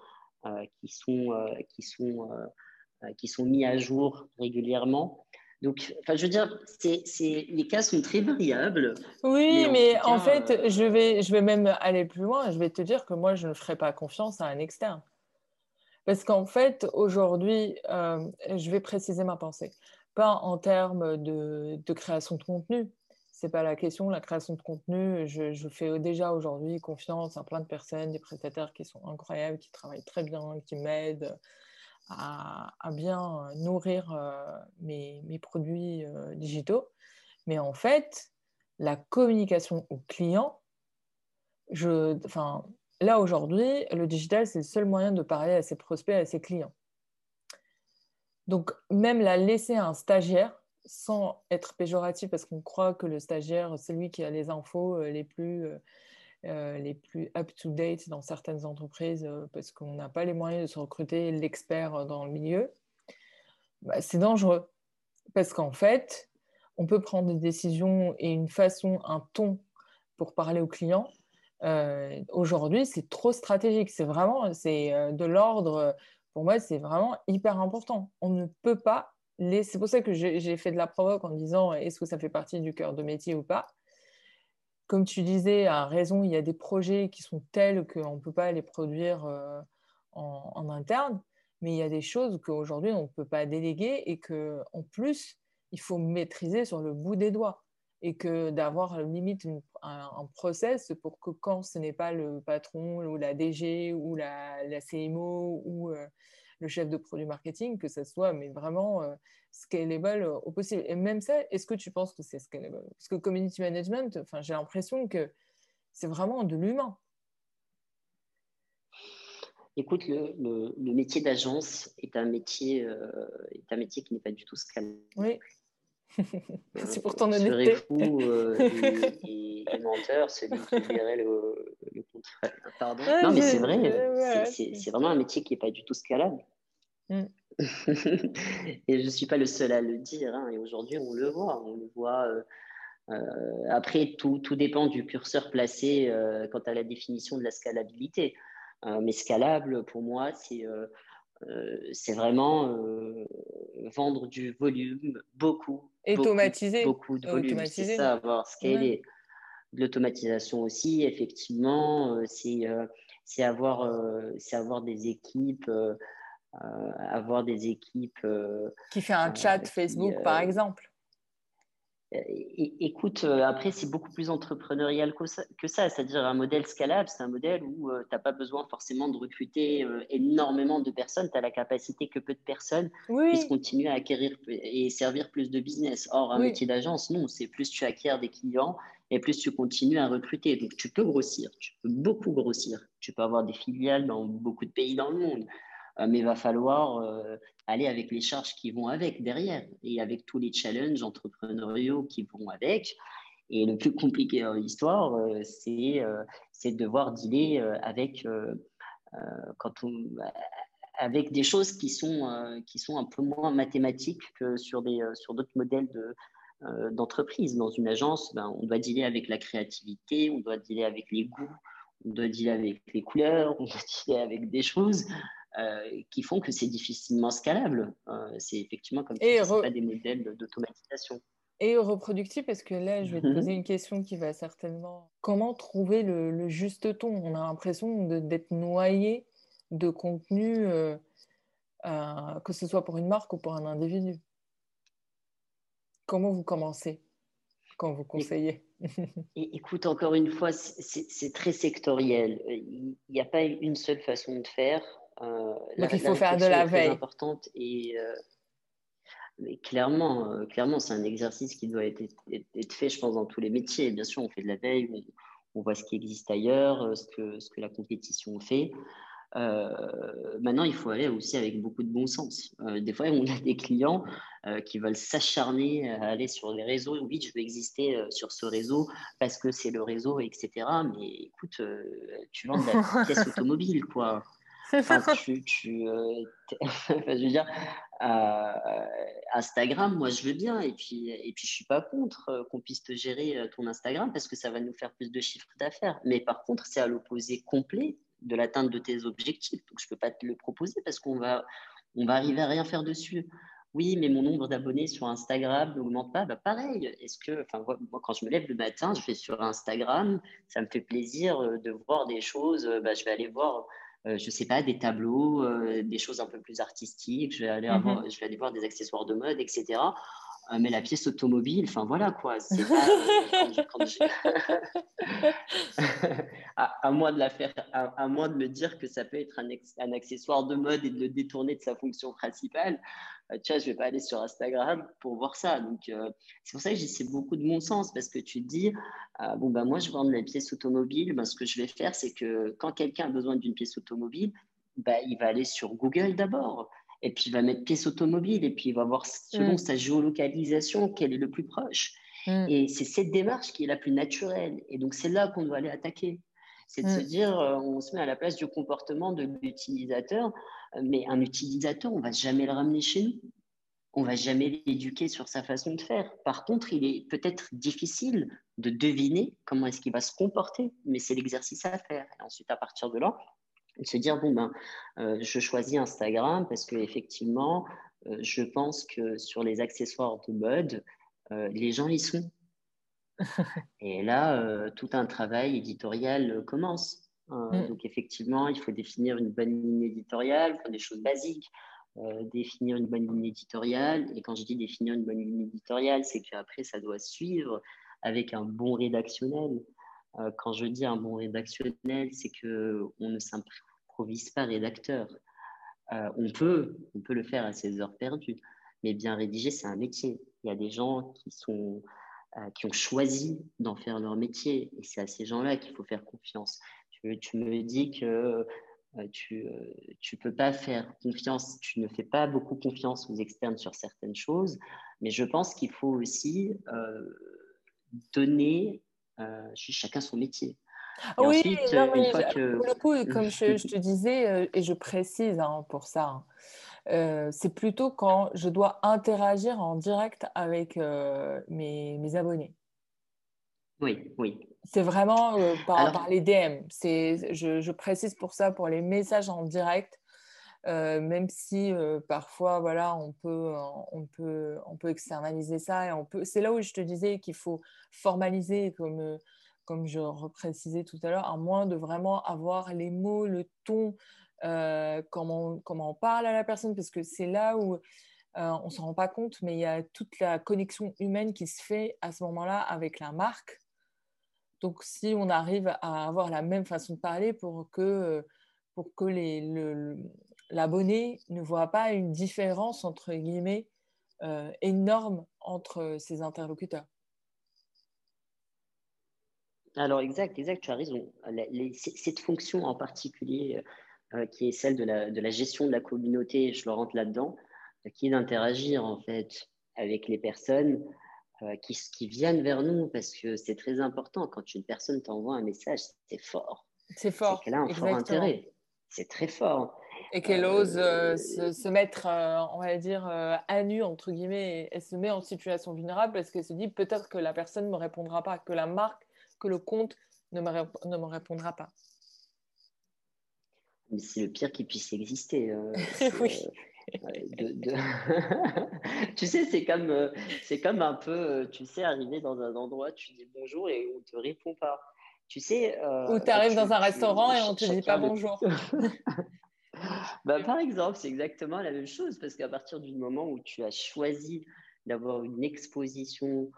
qui, sont, qui, sont, qui sont mis à jour régulièrement. Donc, enfin, je veux dire, c'est, les cas sont très variables. Oui, mais, en, fait, je, vais, je vais même aller plus loin. Je vais te dire que moi, je ne ferai pas confiance à un externe. Parce qu'en fait, aujourd'hui, je vais préciser ma pensée. Pas en termes de, de création de contenu, c'est pas la question. La création de contenu, je, fais déjà aujourd'hui confiance à plein de personnes, des prestataires qui sont incroyables, qui travaillent très bien, qui m'aident à, bien nourrir euh, mes, produits euh, digitaux. Mais en fait, la communication au client, je, enfin, là aujourd'hui, le digital, c'est le seul moyen de parler à ses prospects, à ses clients. Donc, même la laisser à un stagiaire, sans être péjoratif, parce qu'on croit que le stagiaire, c'est lui qui a les infos euh, les plus, euh, euh, les plus up-to-date dans certaines entreprises, parce qu'on n'a pas les moyens de se recruter l'expert dans le milieu, bah, c'est dangereux. Parce qu'en fait, on peut prendre des décisions et une façon, un ton pour parler aux clients. Aujourd'hui, c'est trop stratégique. C'est vraiment, c'est de l'ordre, pour moi, c'est vraiment hyper important. On ne peut pas c'est pour ça que j'ai fait de la provoque en disant est-ce que ça fait partie du cœur de métier ou pas? Comme tu disais, à raison, il y a des projets qui sont tels qu'on ne peut pas les produire euh, en, interne, mais il y a des choses qu'aujourd'hui on ne peut pas déléguer et qu'en plus, il faut maîtriser sur le bout des doigts et que d'avoir limite un, process pour que quand ce n'est pas le patron ou la DG ou la, CMO ou euh, le chef de produit marketing, que ça soit mais vraiment euh, scalable au possible. Et même ça, est-ce que tu penses que c'est scalable? Parce que community management, j'ai l'impression que c'est vraiment de l'humain. Écoute, le, métier d'agence est un métier, euh, est un métier qui n'est pas du tout scalable. Oui. C'est pour ton honnêteté. fou euh, et, menteur, celui qui dirait le, le contraire. Pardon. non, mais c'est vrai, c'est vraiment un métier qui n'est pas du tout scalable. Mm. et je ne suis pas le seul à le dire. Hein, et aujourd'hui, on le voit. On le voit. Euh, euh, après, tout, tout, dépend du curseur placé quant à la définition de la scalabilité. mais scalable, pour moi, c'est c'est vraiment vendre du volume, beaucoup, Automatiser. Beaucoup, de volume. C'est ça, avoir scalé. De l'automatisation aussi, effectivement, euh, c'est euh, c'est avoir, euh, avoir des équipes. avoir des équipes. qui fait un chat Facebook, par exemple Écoute, euh, après, c'est beaucoup plus entrepreneurial que ça, c'est-à-dire un modèle scalable, c'est un modèle où euh, tu n'as pas besoin forcément de recruter euh, énormément de personnes, tu as la capacité que peu de personnes puissent continuer à acquérir et servir plus de business. Or, un métier d'agence, non, c'est plus tu acquiers des clients et plus tu continues à recruter. Donc, tu peux grossir, tu peux beaucoup grossir, tu peux avoir des filiales dans beaucoup de pays dans le monde. Euh, mais il va falloir euh, aller avec les charges qui vont avec derrière et avec tous les challenges entrepreneuriaux qui vont avec. Et le plus compliqué dans l'histoire, euh, c'est de devoir dealer avec, quand avec des choses qui sont, qui sont un peu moins mathématiques que sur d'autres sur modèles de, d'entreprise. Dans une agence, ben, on doit dealer avec la créativité, on doit dealer avec les goûts, on doit dealer avec les couleurs, on doit dealer avec des choses euh, qui font que c'est difficilement scalable. Euh, c'est effectivement comme si ce pas des modèles d'automatisation. Et reproductif, parce que là, je vais te mhm. poser une question qui va certainement. Comment trouver le, juste ton? On a l'impression d'être noyé de contenu, euh, que ce soit pour une marque ou pour un individu. Comment vous commencez quand vous conseillez? Écoute, encore une fois, c'est très sectoriel. Il n'y a pas une seule façon de faire. Euh, Donc il faut faire de la veille. importante et euh, mais clairement, euh, clairement, c'est un exercice qui doit être, être, fait, je pense, dans tous les métiers. Bien sûr, on fait de la veille, on, voit ce qui existe ailleurs, ce que, ce que la compétition fait. maintenant, il faut aller aussi avec beaucoup de bon sens. des fois, on a des clients qui veulent s'acharner à aller sur les réseaux. Oui, je veux exister sur ce réseau parce que c'est le réseau, etc. Mais écoute, tu vends de la pièce automobile, quoi. Tu, euh, je veux dire, euh, Instagram, moi je veux bien, et puis, et puis je suis pas contre euh, qu'on puisse te gérer ton Instagram parce que ça va nous faire plus de chiffres d'affaires. Mais par contre, c'est à l'opposé complet de l'atteinte de tes objectifs. Donc, je peux pas te le proposer parce qu'on va, on va arriver à rien faire dessus. Oui, mais mon nombre d'abonnés sur Instagram n'augmente pas. Bah, pareil, est-ce que, enfin, quand je me lève le matin, je vais sur Instagram, ça me fait plaisir de voir des choses. Bah, je vais aller voir, je ne sais pas, des tableaux, des choses un peu plus artistiques. Je vais aller, mmh je vais aller voir des accessoires de mode, etc. Ah, mais la pièce automobile, enfin voilà quoi. C'est pas, à, moi de la faire, à, moi de me dire que ça peut être un, un, accessoire de mode et de le détourner de sa fonction principale. Euh, tu vois, je vais pas aller sur Instagram pour voir ça. Donc euh, c'est pour ça que j'essaie beaucoup de mon sens parce que tu te dis euh, bon ben moi je vends de la pièce automobile, ben, ce que je vais faire c'est que quand quelqu'un a besoin d'une pièce automobile, ben, il va aller sur Google d'abord et puis il va mettre pièce automobile, et puis il va voir selon mm. sa géolocalisation quel est le plus proche. Mm. Et c'est cette démarche qui est la plus naturelle. Et donc c'est là qu'on doit aller attaquer. C'est de se mm. dire, euh, on se met à la place du comportement de l'utilisateur, mais un utilisateur, on va jamais le ramener chez nous. On va jamais l'éduquer sur sa façon de faire. Par contre, il est peut-être difficile de deviner comment est-ce qu'il va se comporter, mais c'est l'exercice à faire. Et ensuite, à partir de là, se dire bon ben euh, je choisis Instagram parce que effectivement euh, je pense que sur les accessoires de mode euh, les gens y sont. Et là tout un travail éditorial commence mm. donc effectivement il faut définir une bonne ligne éditoriale faut des choses basiques. Définir une bonne ligne éditoriale et quand je dis définir une bonne ligne éditoriale c'est qu'après ça doit suivre avec un bon rédactionnel. Quand je dis un bon rédactionnel, c'est que on ne n'improvise pas rédacteur. Euh, on, peut, on peut le faire à ses heures perdues, mais bien rédiger, c'est un métier. Il y a des gens qui, sont, euh, qui ont choisi d'en faire leur métier, et c'est à ces gens-là qu'il faut faire confiance. Tu, me dis que euh, tu ne peux pas faire confiance, tu ne fais pas beaucoup confiance aux externes sur certaines choses, mais je pense qu'il faut aussi donner chacun son métier. Oui, non, mais pour le coup, comme je, te disais, euh, et je précise hein, pour ça, hein, euh, c'est plutôt quand je dois interagir en direct avec euh, mes, mes, abonnés. Oui, oui. C'est vraiment par, par, les DM. Je, je, précise pour ça, pour les messages en direct, même si parfois, voilà, on peut, on, peut, on peut externaliser ça. et on peut. C'est là où je te disais qu'il faut formaliser comme comme je reprécisais tout à l'heure, à moins de vraiment avoir les mots, le ton, euh, comment, comment on parle à la personne, parce que c'est là où euh, on ne s'en rend pas compte, mais il y a toute la connexion humaine qui se fait à ce moment-là avec la marque. Donc, si on arrive à avoir la même façon de parler pour que, pour que l'abonné ne voit pas une différence, entre guillemets, euh, énorme entre ses interlocuteurs. Alors, exact, exact, tu as raison. cette fonction en particulier, euh, qui est celle de la, de la, gestion de la communauté, je le rentre là-dedans, euh, qui est d'interagir en fait avec les personnes euh, qui, qui, viennent vers nous, parce que c'est très important. Quand une personne t'envoie un message, c'est fort. C'est fort. C'est qu'elle a un fort intérêt. C'est très fort. Et qu'elle ose se, se, mettre, on va dire, à nu, entre guillemets, elle se met en situation vulnérable parce qu'elle se dit peut-être que la personne ne me répondra pas, que la marque que le compte ne me, ne me répondra pas. Mais c'est le pire qui puisse exister. Euh, oui. Euh, tu sais, c'est comme, euh, c'est comme un peu, tu sais, arriver dans un endroit, tu dis bonjour et on ne te répond pas. Tu sais. Ou tu arrives dans un restaurant et on ne te dit pas bonjour. bah, par exemple, c'est exactement la même chose parce qu'à partir du moment où tu as choisi d'avoir une exposition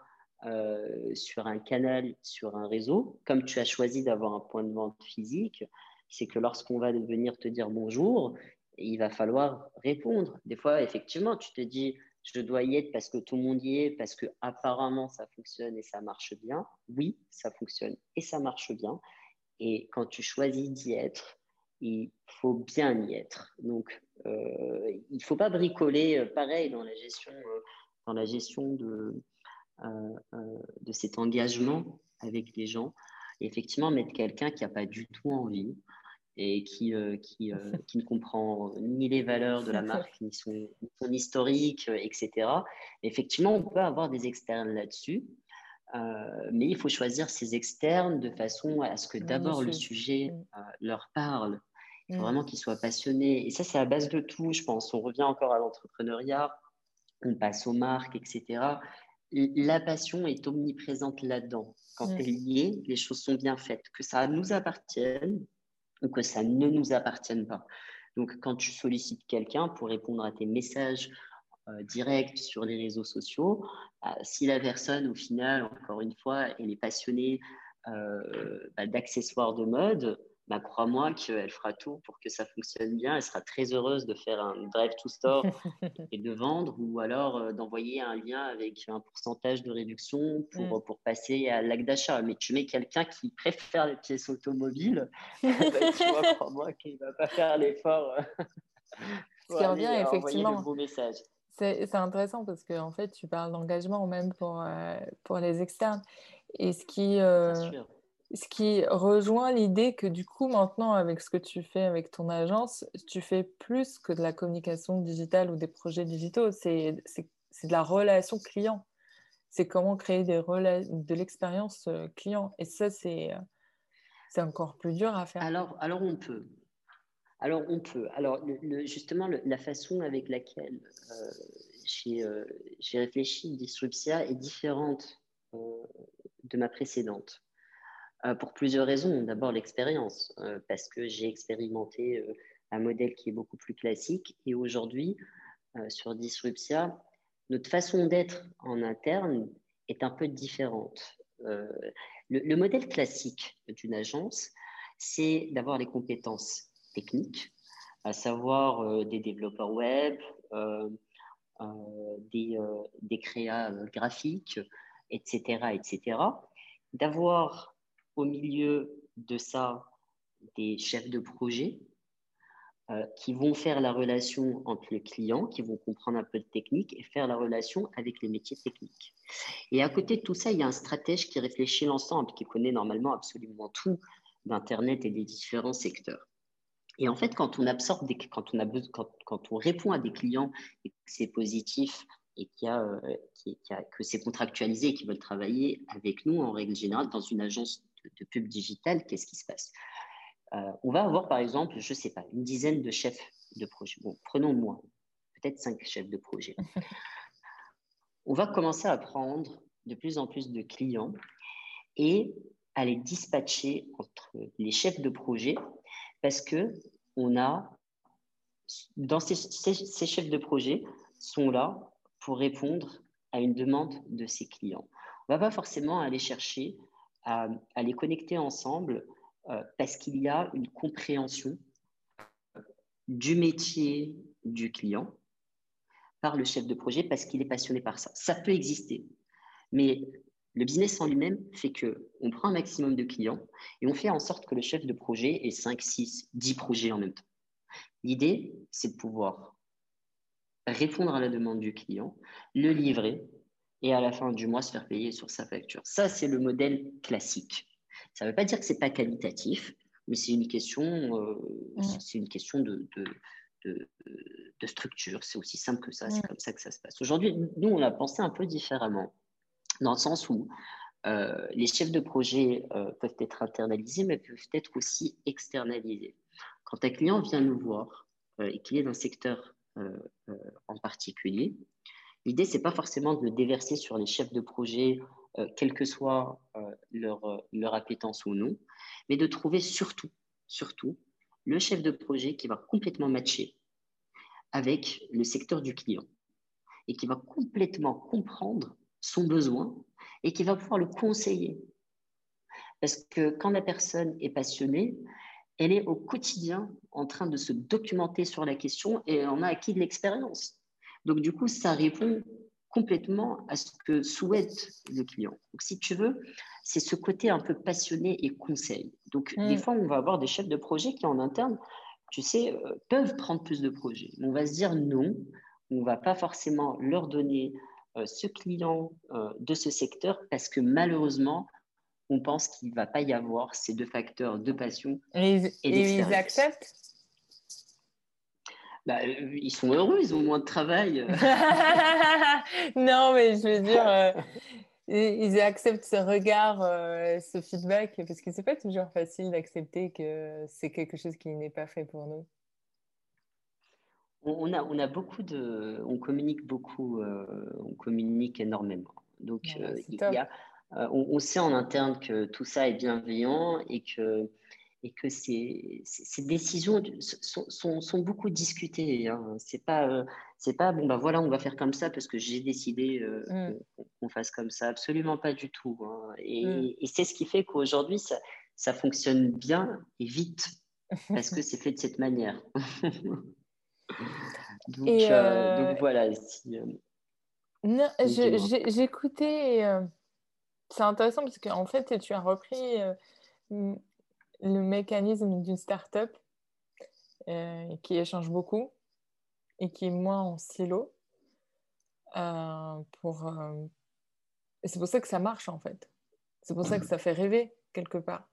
euh, sur un canal, sur un réseau, comme tu as choisi d'avoir un point de vente physique, c'est que lorsqu'on va venir te dire bonjour, il va falloir répondre. Des fois, effectivement, tu te dis, je dois y être parce que tout le monde y est, parce que apparemment ça fonctionne et ça marche bien. Oui, ça fonctionne et ça marche bien. Et quand tu choisis d'y être, il faut bien y être. Donc, euh, il ne faut pas bricoler euh, pareil dans la gestion, dans la gestion de, de cet engagement avec les gens. Et effectivement, mettre quelqu'un qui n'a pas du tout envie et qui, euh, qui, qui, ne comprend ni les valeurs de la marque, ni son, historique, etc. Effectivement, on peut avoir des externes là-dessus. mais il faut choisir ses externes de façon à ce que d'abord le sujet mm. leur parle. Il faut mm. vraiment qu'ils soient passionnés. Et ça, c'est la base de tout, je pense. On revient encore à l'entrepreneuriat, on passe aux marques, etc. La passion est omniprésente là-dedans. Quand mm. elle y est, les choses sont bien faites. Que ça nous appartienne ou que ça ne nous appartienne pas. Donc, quand tu sollicites quelqu'un pour répondre à tes messages euh, directs sur les réseaux sociaux, euh, si la personne, au final, encore une fois, elle est passionnée euh, bah, d'accessoires de mode, bah, crois-moi qu'elle fera tout pour que ça fonctionne bien. Elle sera très heureuse de faire un drive to store et de vendre ou alors euh, d'envoyer un lien avec un pourcentage de réduction pour, mm. pour passer à l'acte d'achat. Mais tu mets quelqu'un qui préfère les pièces automobiles, bah, tu vois, crois-moi qu'il ne va pas faire l'effort. Euh, ce qui revient effectivement. C'est intéressant parce que en fait, tu parles d'engagement même pour, euh, pour les externes. Et ce qui, ce qui rejoint l'idée que du coup, maintenant, avec ce que tu fais avec ton agence, tu fais plus que de la communication digitale ou des projets digitaux. C'est de la relation client. C'est comment créer des de l'expérience euh, client. Et ça, c'est encore plus dur à faire. Alors, alors on peut. Alors, on peut. Alors, justement, la façon avec laquelle euh, euh, j'ai réfléchi Disruptia est différente de ma précédente. Euh, pour plusieurs raisons. D'abord, l'expérience, euh, parce que j'ai expérimenté euh, un modèle qui est beaucoup plus classique. Et aujourd'hui, sur Disruptia, notre façon d'être en interne est un peu différente. Le, modèle classique d'une agence, c'est d'avoir les compétences techniques, à savoir des développeurs web, des, des créas graphiques, etc., etc. D'avoir au milieu de ça des chefs de projet euh, qui vont faire la relation entre le client, qui vont comprendre un peu de technique et faire la relation avec les métiers techniques. Et à côté de tout ça, il y a un stratège qui réfléchit l'ensemble, qui connaît normalement absolument tout d'Internet et des différents secteurs. Et en fait, quand on absorbe, quand, on a, quand, quand on répond à des clients et que c'est positif et qu'il y a, euh, que c'est contractualisé et qu'ils veulent travailler avec nous en règle générale dans une agence de pub digital, qu'est-ce qui se passe? Euh, On va avoir par exemple, je ne sais pas, une dizaine de chefs de projet. Bon, prenons moi, peut-être cinq chefs de projet. on va commencer à prendre de plus en plus de clients et à les dispatcher entre les chefs de projet parce que on a dans ces, ces, chefs de projet sont là pour répondre à une demande de ces clients. On ne va pas forcément aller chercher à, les connecter ensemble euh, parce qu'il y a une compréhension du métier du client par le chef de projet parce qu'il est passionné par ça. Ça peut exister, mais le business en lui-même fait que on prend un maximum de clients et on fait en sorte que le chef de projet ait 5, 6, 10 projets en même temps. L'idée, c'est de pouvoir répondre à la demande du client, le livrer et à la fin du mois se faire payer sur sa facture. Ça, c'est le modèle classique. Ça ne veut pas dire que ce n'est pas qualitatif, mais c'est une question, euh, mm. c'est une question de, de, de, structure. C'est aussi simple que ça. C'est mm. comme ça que ça se passe. Aujourd'hui, nous, on a pensé un peu différemment, dans le sens où euh, les chefs de projet euh, peuvent être internalisés, mais peuvent être aussi externalisés. Quand un client vient nous voir et qu'il est dans un secteur en particulier, L'idée, c'est pas forcément de le déverser sur les chefs de projet, euh, quelle que soit euh, leur, euh, leur appétence ou non, mais de trouver surtout, surtout, le chef de projet qui va complètement matcher avec le secteur du client et qui va complètement comprendre son besoin et qui va pouvoir le conseiller. Parce que quand la personne est passionnée, elle est au quotidien en train de se documenter sur la question et on a acquis de l'expérience. Donc, du coup, ça répond complètement à ce que souhaite le client. Donc, si tu veux, c'est ce côté un peu passionné et conseil. Donc, des mm. fois, on va avoir des chefs de projet qui, en interne, tu sais, euh, peuvent prendre plus de projets. on va se dire non, on ne va pas forcément leur donner euh, ce client euh, de ce secteur parce que malheureusement, on pense qu'il ne va pas y avoir ces deux facteurs de passion et, et ils acceptent? Bah, euh, ils sont heureux, ils ont moins de travail. non, mais je veux dire, euh, ils acceptent ce regard, ce feedback, parce que c'est pas toujours facile d'accepter que c'est quelque chose qui n'est pas fait pour nous. On a, on a beaucoup de, on communique beaucoup, on communique énormément. Donc il y a, on, sait en interne que tout ça est bienveillant et que et que ces, ces décisions sont, sont, sont, beaucoup discutées. Hein. C'est pas, euh, c'est pas bon, bah voilà, on va faire comme ça parce que j'ai décidé euh, mm. qu'on fasse comme ça. Absolument pas du tout. Hein. Et, mm. et c'est ce qui fait qu'aujourd'hui, ça, ça, fonctionne bien et vite parce que c'est fait de cette manière. donc, euh, donc, voilà. Si, J'écoutais. c'est intéressant parce qu'en fait, tu as repris le mécanisme d'une start-up euh, qui échange beaucoup et qui est moins en silo. Euh, pour, euh, Et c'est pour ça que ça marche en fait. C'est pour ça que ça fait rêver quelque part.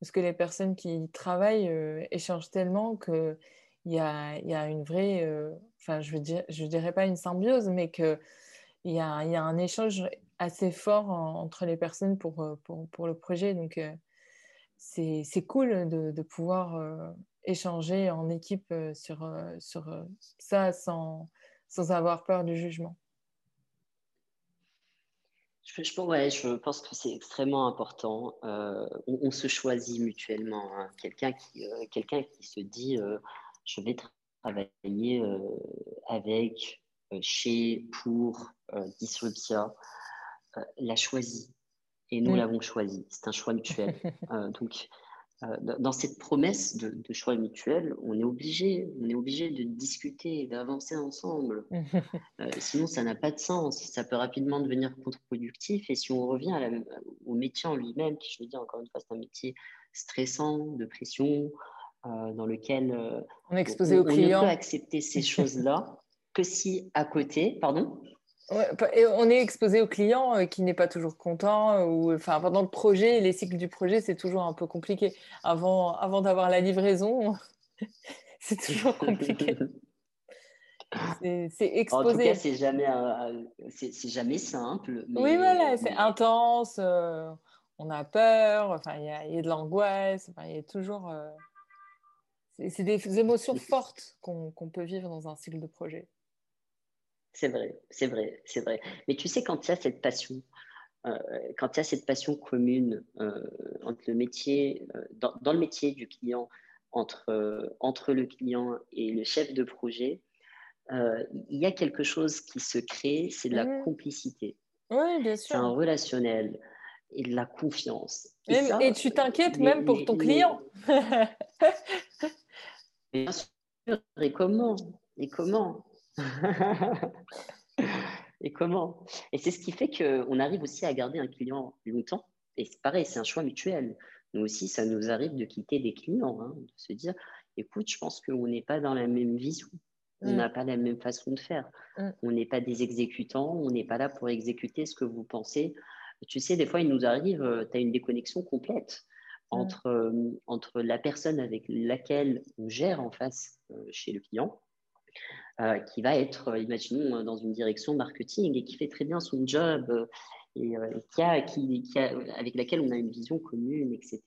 Parce que les personnes qui travaillent échangent tellement qu'il y a, y a une vraie, enfin je ne dirais pas une symbiose, mais qu'il y a, y a un échange assez fort entre les personnes pour, pour, pour le projet. Donc c'est cool de, pouvoir euh, échanger en équipe euh, sur, euh, ça sans, avoir peur du jugement. Je, pense que c'est extrêmement important. On, se choisit mutuellement. Hein. Quelqu'un qui, quelqu'un qui se dit je vais travailler avec, chez, pour Disruptia, l'a choisi et nous mm. l'avons choisi. C'est un choix mutuel. Euh, donc, euh, dans cette promesse de, choix mutuel, on est obligé, on est obligé de discuter, d'avancer ensemble. Euh, sinon, ça n'a pas de sens. Ça peut rapidement devenir contre-productif. Et si on revient au métier en lui-même, qui, je veux dire encore une fois, c'est un métier stressant, de pression, dans lequel on est exposé aux clients. On ne peut accepter ces choses-là que si à côté, pardon et on est exposé au client euh, qui n'est pas toujours content. Euh, ou, enfin, pendant le projet, les cycles du projet, c'est toujours un peu compliqué. Avant, avant d'avoir la livraison, c'est toujours compliqué. C'est exposé. En tout cas, c'est jamais, c'est jamais simple. Oui, voilà, c'est intense. Euh, on a peur. Enfin, il y, a de l'angoisse. Enfin, il y a toujours. c'est des émotions fortes qu'on peut vivre dans un cycle de projet. C'est vrai, c'est vrai, c'est vrai. Mais tu sais, quand il y a cette passion, euh, quand il y a cette passion commune euh, entre le métier, euh, dans, le métier du client, entre, entre le client et le chef de projet, il y a quelque chose qui se crée, c'est de la mmh. complicité. Oui, bien sûr. C'est un relationnel et de la confiance. Et, tu t'inquiètes même pour ton client. bien sûr. Et comment Et comment? Et comment? Et c'est ce qui fait qu'on arrive aussi à garder un client longtemps. Et c'est pareil, c'est un choix mutuel. Nous aussi, ça nous arrive de quitter des clients, hein, de se dire, écoute, je pense qu'on n'est pas dans la même vision. On mm. n'a pas la même façon de faire. Mm. On n'est pas des exécutants. On n'est pas là pour exécuter ce que vous pensez. Tu sais, des fois, il nous arrive, euh, tu as une déconnexion complète mm. entre, euh, entre la personne avec laquelle on gère en face euh, chez le client euh, qui va être, euh, imaginons, euh, dans une direction marketing et qui fait très bien son job et, qui a, qui, qui a, avec laquelle on a une vision commune, etc.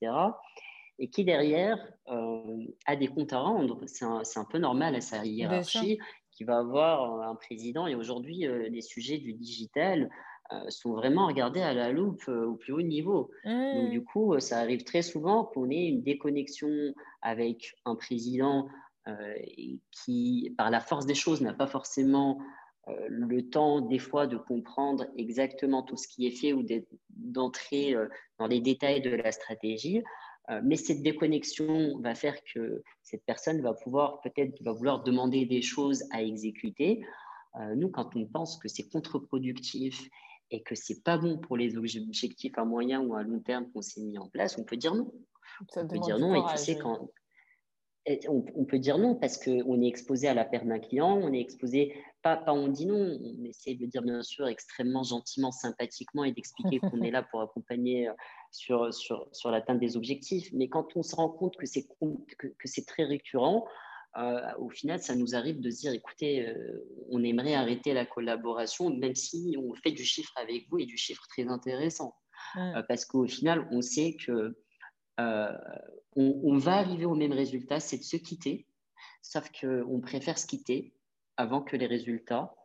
Et qui derrière a des comptes à rendre. C'est un, un, peu normal à sa hiérarchie qui va avoir un président. Et aujourd'hui, les sujets du digital sont vraiment regardés à la loupe au plus haut niveau. Donc, du mmh. coup, ça arrive très souvent qu'on ait une déconnexion avec un président euh, qui, par la force des choses, n'a pas forcément euh, le temps des fois de comprendre exactement tout ce qui est fait ou d'entrer euh, dans les détails de la stratégie. mais cette déconnexion va faire que cette personne va pouvoir peut-être va vouloir demander des choses à exécuter. nous, quand on pense que c'est contre-productif et que c'est pas bon pour les objectifs à moyen ou à long terme qu'on s'est mis en place, on peut dire non. on peut dire non. Et tu sais, quand, on, peut dire non parce qu'on est exposé à la perte d'un client, on est exposé, pas, pas on dit non, on essaie de dire bien sûr extrêmement gentiment, sympathiquement et d'expliquer qu'on est là pour accompagner euh, sur, sur, sur l'atteinte des objectifs. Mais quand on se rend compte que c'est, que, c'est très récurrent, au final, ça nous arrive de se dire, écoutez, on aimerait arrêter la collaboration, même si on fait du chiffre avec vous et du chiffre très intéressant. Mmh. parce qu'au final, on sait que on, va arriver au même résultat, c'est de se quitter, sauf qu'on préfère se quitter avant que les résultats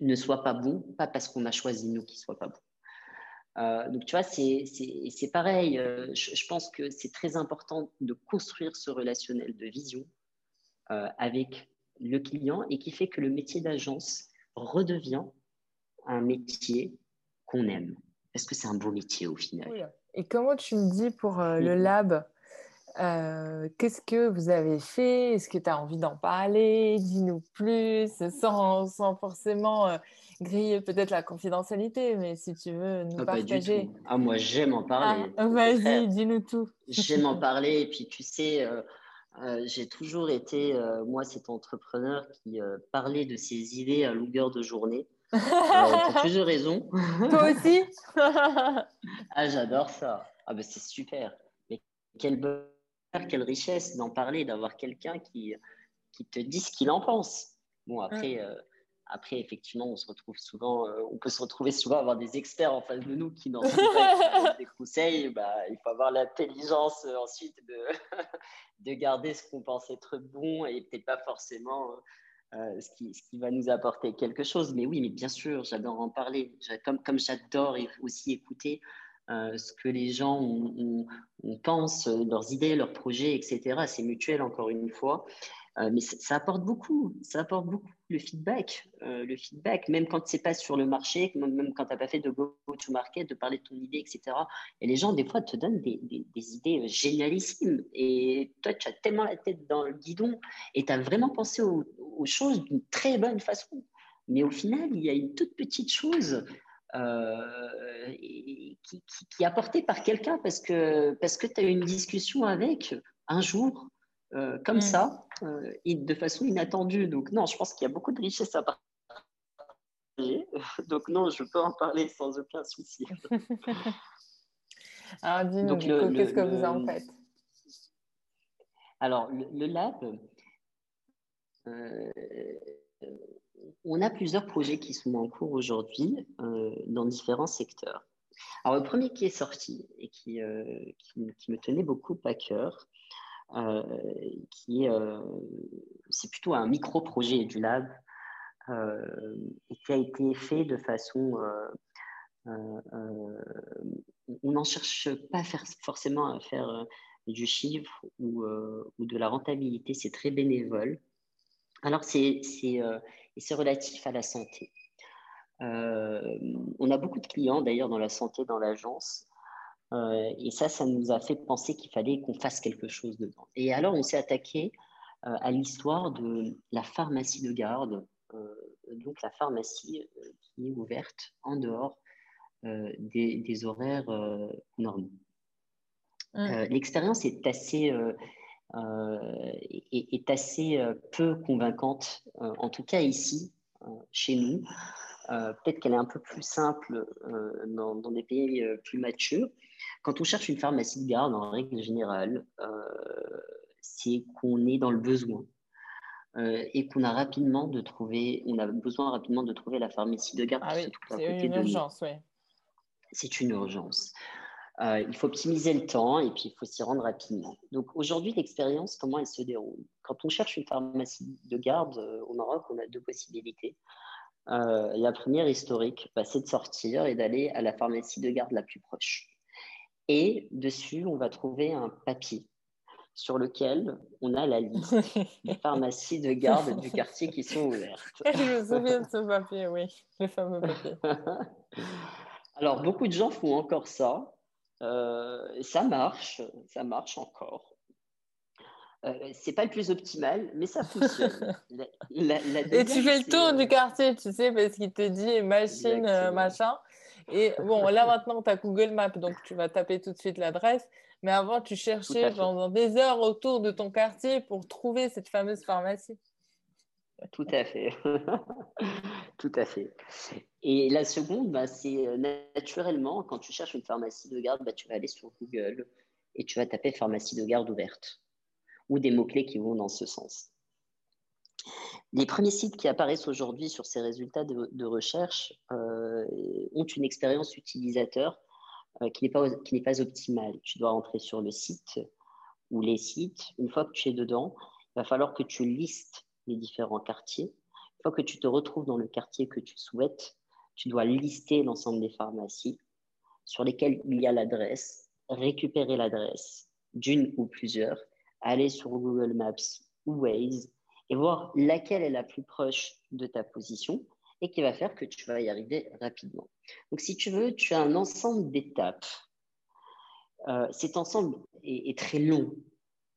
ne soient pas bons, pas parce qu'on a choisi nous qu'ils ne soient pas bons. Euh, donc, tu vois, c'est pareil. Euh, je, pense que c'est très important de construire ce relationnel de vision euh, avec le client et qui fait que le métier d'agence redevient un métier qu'on aime. Parce que c'est un beau métier au final. Et comment tu me dis pour le lab? Qu'est-ce que vous avez fait? Est-ce que tu as envie d'en parler? Dis-nous plus, sans, sans forcément griller peut-être la confidentialité, mais si tu veux nous ah, partager. Ah, moi, j'aime en parler. Ah, vas-y, dis-nous tout. j'aime en parler. Et puis, tu sais, euh, euh, j'ai toujours été, euh, moi, cet entrepreneur qui parlait de ses idées à longueur de journée. pour plusieurs raisons. Toi aussi? Ah, j'adore ça. Ah, ben, c'est super. Mais quelle bonheur, quelle richesse d'en parler, d'avoir quelqu'un qui, qui te dit ce qu'il en pense. Bon, après, après, effectivement, on se retrouve souvent, euh, on peut se retrouver souvent à avoir des experts en face de nous qui n'ont pas des conseils. Bah, il faut avoir l'intelligence euh, ensuite de, de garder ce qu'on pense être bon et peut-être pas forcément euh, ce, qui, ce, qui, va nous apporter quelque chose. Mais oui, mais bien sûr, j'adore en parler. Comme, comme j'adore aussi écouter ce que les gens pensent, leurs idées, leurs projets, etc. C'est mutuel, encore une fois. Euh, mais ça, apporte beaucoup, ça apporte beaucoup le feedback, euh, le feedback, même quand c'est pas sur le marché, même, quand tu n'as pas fait de go-to-market, de parler de ton idée, etc. Et les gens, des fois, te donnent des, des, idées génialissimes. Et toi, tu as tellement la tête dans le guidon et tu as vraiment pensé aux, choses d'une très bonne façon. Mais au final, il y a une toute petite chose euh, qui, qui, qui, est apportée par quelqu'un parce que, parce que tu as eu une discussion avec un jour euh, comme mm. ça, euh, et de façon inattendue. Donc non, je pense qu'il y a beaucoup de richesses à partager. Donc non, je peux en parler sans aucun souci. Alors dis-nous, qu'est-ce que vous en faites? Alors, le, lab, on a plusieurs projets qui sont en cours aujourd'hui dans différents secteurs. Alors, le premier qui est sorti et qui, qui, qui me tenait beaucoup à cœur, euh, euh, c'est plutôt un micro-projet du lab euh, qui a été fait de façon on n'en cherche pas faire, forcément à faire du chiffre ou, ou, de la rentabilité, c'est très bénévole. Alors, c'est relatif à la santé. on a beaucoup de clients d'ailleurs dans la santé dans l'agence euh, et ça, ça nous a fait penser qu'il fallait qu'on fasse quelque chose dedans. Et alors, on s'est attaqué euh, à l'histoire de la pharmacie de garde, euh, donc la pharmacie qui est ouverte en dehors des, horaires normaux. Mmh. L'expérience est assez, est, est, assez peu convaincante, en tout cas ici, chez nous. Peut-être qu'elle est un peu plus simple dans, dans, des pays plus matures. Quand on cherche une pharmacie de garde, en règle générale, euh, c'est qu'on est dans le besoin euh, et qu'on a rapidement de trouver, on a besoin rapidement de trouver la pharmacie de garde. Ah oui, c'est une urgence, oui. C'est une urgence. Euh, il faut optimiser le temps et puis il faut s'y rendre rapidement. Donc aujourd'hui, l'expérience, comment elle se déroule? Quand on cherche une pharmacie de garde au Maroc, on a deux possibilités. la première historique, bah, c'est de sortir et d'aller à la pharmacie de garde la plus proche. Et dessus, on va trouver un papier sur lequel on a la liste des pharmacies de garde du quartier qui sont ouvertes. Je me souviens de ce papier, oui, le fameux papier. Alors, beaucoup de gens font encore ça. Euh, ça marche, ça marche encore. Euh, c'est pas le plus optimal, mais ça fonctionne. Et tu fais le tour du quartier, tu sais, parce qu'il te dit machine, euh, machin. Et bon, là maintenant, tu as Google Maps, donc tu vas taper tout de suite l'adresse. Mais avant, tu cherchais pendant des heures autour de ton quartier pour trouver cette fameuse pharmacie. Tout à fait. Tout à fait. Et la seconde, bah, c'est euh, naturellement, quand tu cherches une pharmacie de garde, bah, tu vas aller sur Google et tu vas taper pharmacie de garde ouverte ou des mots-clés qui vont dans ce sens. Les premiers sites qui apparaissent aujourd'hui sur ces résultats de, recherche euh, ont une expérience utilisateur euh, qui n'est pas, pas optimale. Tu dois rentrer sur le site ou les sites. Une fois que tu es dedans, il va falloir que tu listes les différents quartiers. Une fois que tu te retrouves dans le quartier que tu souhaites, tu dois lister l'ensemble des pharmacies sur lesquelles il y a l'adresse, récupérer l'adresse d'une ou plusieurs, aller sur Google Maps ou Waze et voir laquelle est la plus proche de ta position et qui va faire que tu vas y arriver rapidement. Donc, si tu veux, tu as un ensemble d'étapes. Euh, cet ensemble est, très long